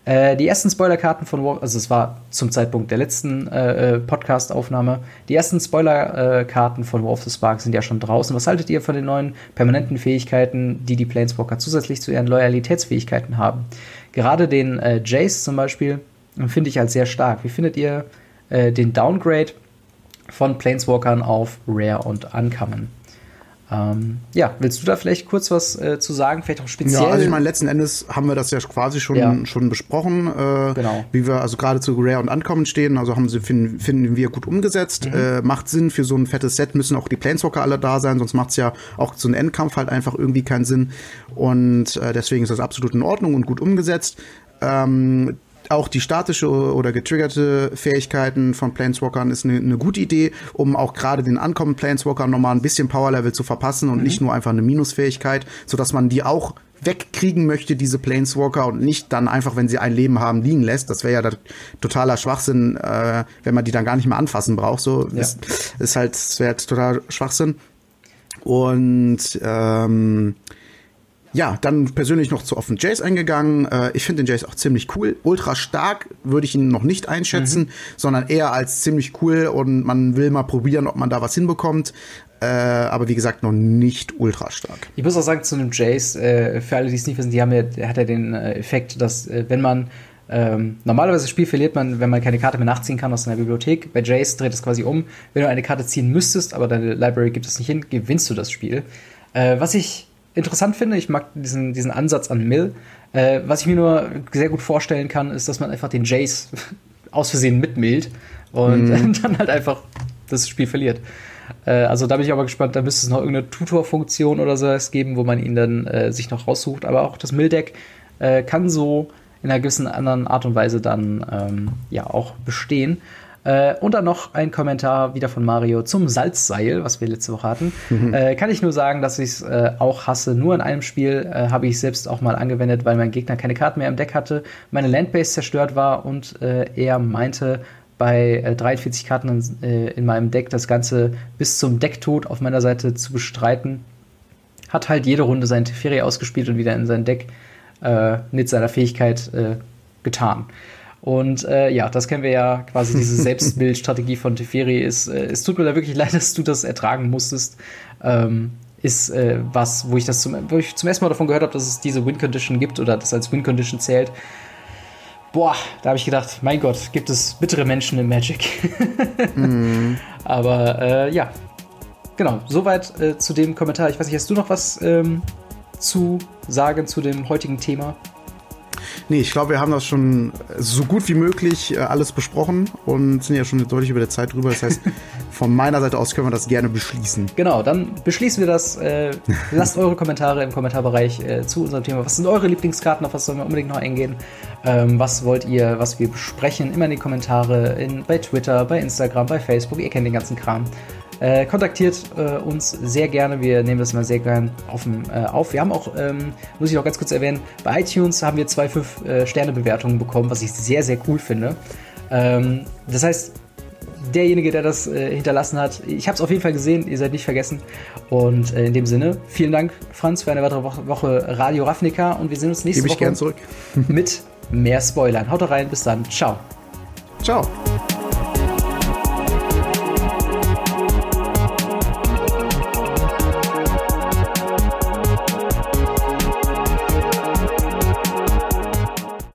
Äh, die ersten Spoilerkarten von War, also es war zum Zeitpunkt der letzten äh, äh, Podcast-Aufnahme, die ersten Spoilerkarten von War of the Spark sind ja schon draußen. Was haltet ihr von den neuen permanenten Fähigkeiten, die die Planeswalker zusätzlich zu ihren Loyalitätsfähigkeiten haben? Gerade den äh, Jace zum Beispiel finde ich als sehr stark. Wie findet ihr äh, den Downgrade von Planeswalkern auf Rare und Uncommon? Ähm, ja, willst du da vielleicht kurz was äh, zu sagen? Vielleicht auch speziell? Ja, also ich meine, letzten Endes haben wir das ja quasi schon, ja. schon besprochen, äh, genau. wie wir also gerade zu Rare und Ankommen stehen. Also haben sie, finden, finden wir gut umgesetzt. Mhm. Äh, macht Sinn, für so ein fettes Set müssen auch die Planeswalker alle da sein, sonst macht es ja auch so ein Endkampf halt einfach irgendwie keinen Sinn. Und äh, deswegen ist das absolut in Ordnung und gut umgesetzt. Ähm, auch die statische oder getriggerte Fähigkeiten von Planeswalkern ist eine, eine gute Idee, um auch gerade den ankommenden Planeswalkern nochmal ein bisschen Powerlevel zu verpassen und mhm. nicht nur einfach eine Minusfähigkeit, sodass man die auch wegkriegen möchte, diese Planeswalker, und nicht dann einfach, wenn sie ein Leben haben, liegen lässt. Das wäre ja totaler Schwachsinn, äh, wenn man die dann gar nicht mehr anfassen braucht. So ja. ist, ist halt, das wäre total Schwachsinn. Und ähm, ja, dann persönlich noch zu offen Jace eingegangen. Äh, ich finde den Jace auch ziemlich cool. Ultra stark würde ich ihn noch nicht einschätzen, mhm. sondern eher als ziemlich cool und man will mal probieren, ob man da was hinbekommt. Äh, aber wie gesagt, noch nicht ultra stark. Ich muss auch sagen, zu einem Jace, äh, für alle, die es nicht wissen, die haben ja, hat ja den äh, Effekt, dass äh, wenn man ähm, normalerweise das Spiel verliert man, wenn man keine Karte mehr nachziehen kann aus einer Bibliothek. Bei Jace dreht es quasi um. Wenn du eine Karte ziehen müsstest, aber deine Library gibt es nicht hin, gewinnst du das Spiel. Äh, was ich interessant finde. Ich mag diesen, diesen Ansatz an Mill. Äh, was ich mir nur sehr gut vorstellen kann, ist, dass man einfach den Jace aus Versehen mitmillt und mhm. dann halt einfach das Spiel verliert. Äh, also da bin ich aber gespannt, da müsste es noch irgendeine Tutor-Funktion oder sowas geben, wo man ihn dann äh, sich noch raussucht. Aber auch das Mill-Deck äh, kann so in einer gewissen anderen Art und Weise dann ähm, ja auch bestehen. Äh, und dann noch ein Kommentar wieder von Mario zum Salzseil, was wir letzte Woche hatten. Mhm. Äh, kann ich nur sagen, dass ich es äh, auch hasse. Nur in einem Spiel äh, habe ich selbst auch mal angewendet, weil mein Gegner keine Karten mehr im Deck hatte, meine Landbase zerstört war und äh, er meinte, bei 43 äh, Karten in, in, meinem Deck das Ganze bis zum Decktod auf meiner Seite zu bestreiten. Hat halt jede Runde seinen Teferi ausgespielt und wieder in sein Deck mit seiner Fähigkeit getan. Und äh, ja, das kennen wir ja quasi, diese Selbstbildstrategie von Teferi. Ist, äh, es tut mir da wirklich leid, dass du das ertragen musstest. Ähm, ist äh, was, wo ich das zum, wo ich zum ersten Mal davon gehört habe, dass es diese Win-Condition gibt oder das als Win-Condition zählt. Boah, da habe ich gedacht, mein Gott, gibt es bittere Menschen im Magic. mm. Aber äh, ja, genau, soweit äh, zu dem Kommentar. Ich weiß nicht, hast du noch was ähm, zu sagen zu dem heutigen Thema? Nee, ich glaube, wir haben das schon so gut wie möglich äh, alles besprochen und sind ja schon deutlich über der Zeit drüber. Das heißt, von meiner Seite aus können wir das gerne beschließen. Genau, dann beschließen wir das. Äh, lasst eure Kommentare im Kommentarbereich äh, zu unserem Thema. Was sind eure Lieblingskarten? Auf was sollen wir unbedingt noch eingehen? Ähm, was wollt ihr, was wir besprechen? Immer in die Kommentare in, bei Twitter, bei Instagram, bei Facebook. Ihr kennt den ganzen Kram. Äh, kontaktiert äh, uns sehr gerne. Wir nehmen das mal sehr gerne offen äh, auf. Wir haben auch, ähm, muss ich noch ganz kurz erwähnen, bei iTunes haben wir zwei 5-Sterne-Bewertungen äh, bekommen, was ich sehr, sehr cool finde. Ähm, das heißt, derjenige, der das äh, hinterlassen hat, ich habe es auf jeden Fall gesehen, ihr seid nicht vergessen. Und äh, in dem Sinne, vielen Dank, Franz, für eine weitere Woche, Radio Ravnica und wir sehen uns nächste Gebe Woche zurück. mit mehr Spoilern. Haut rein, bis dann. Ciao. Ciao.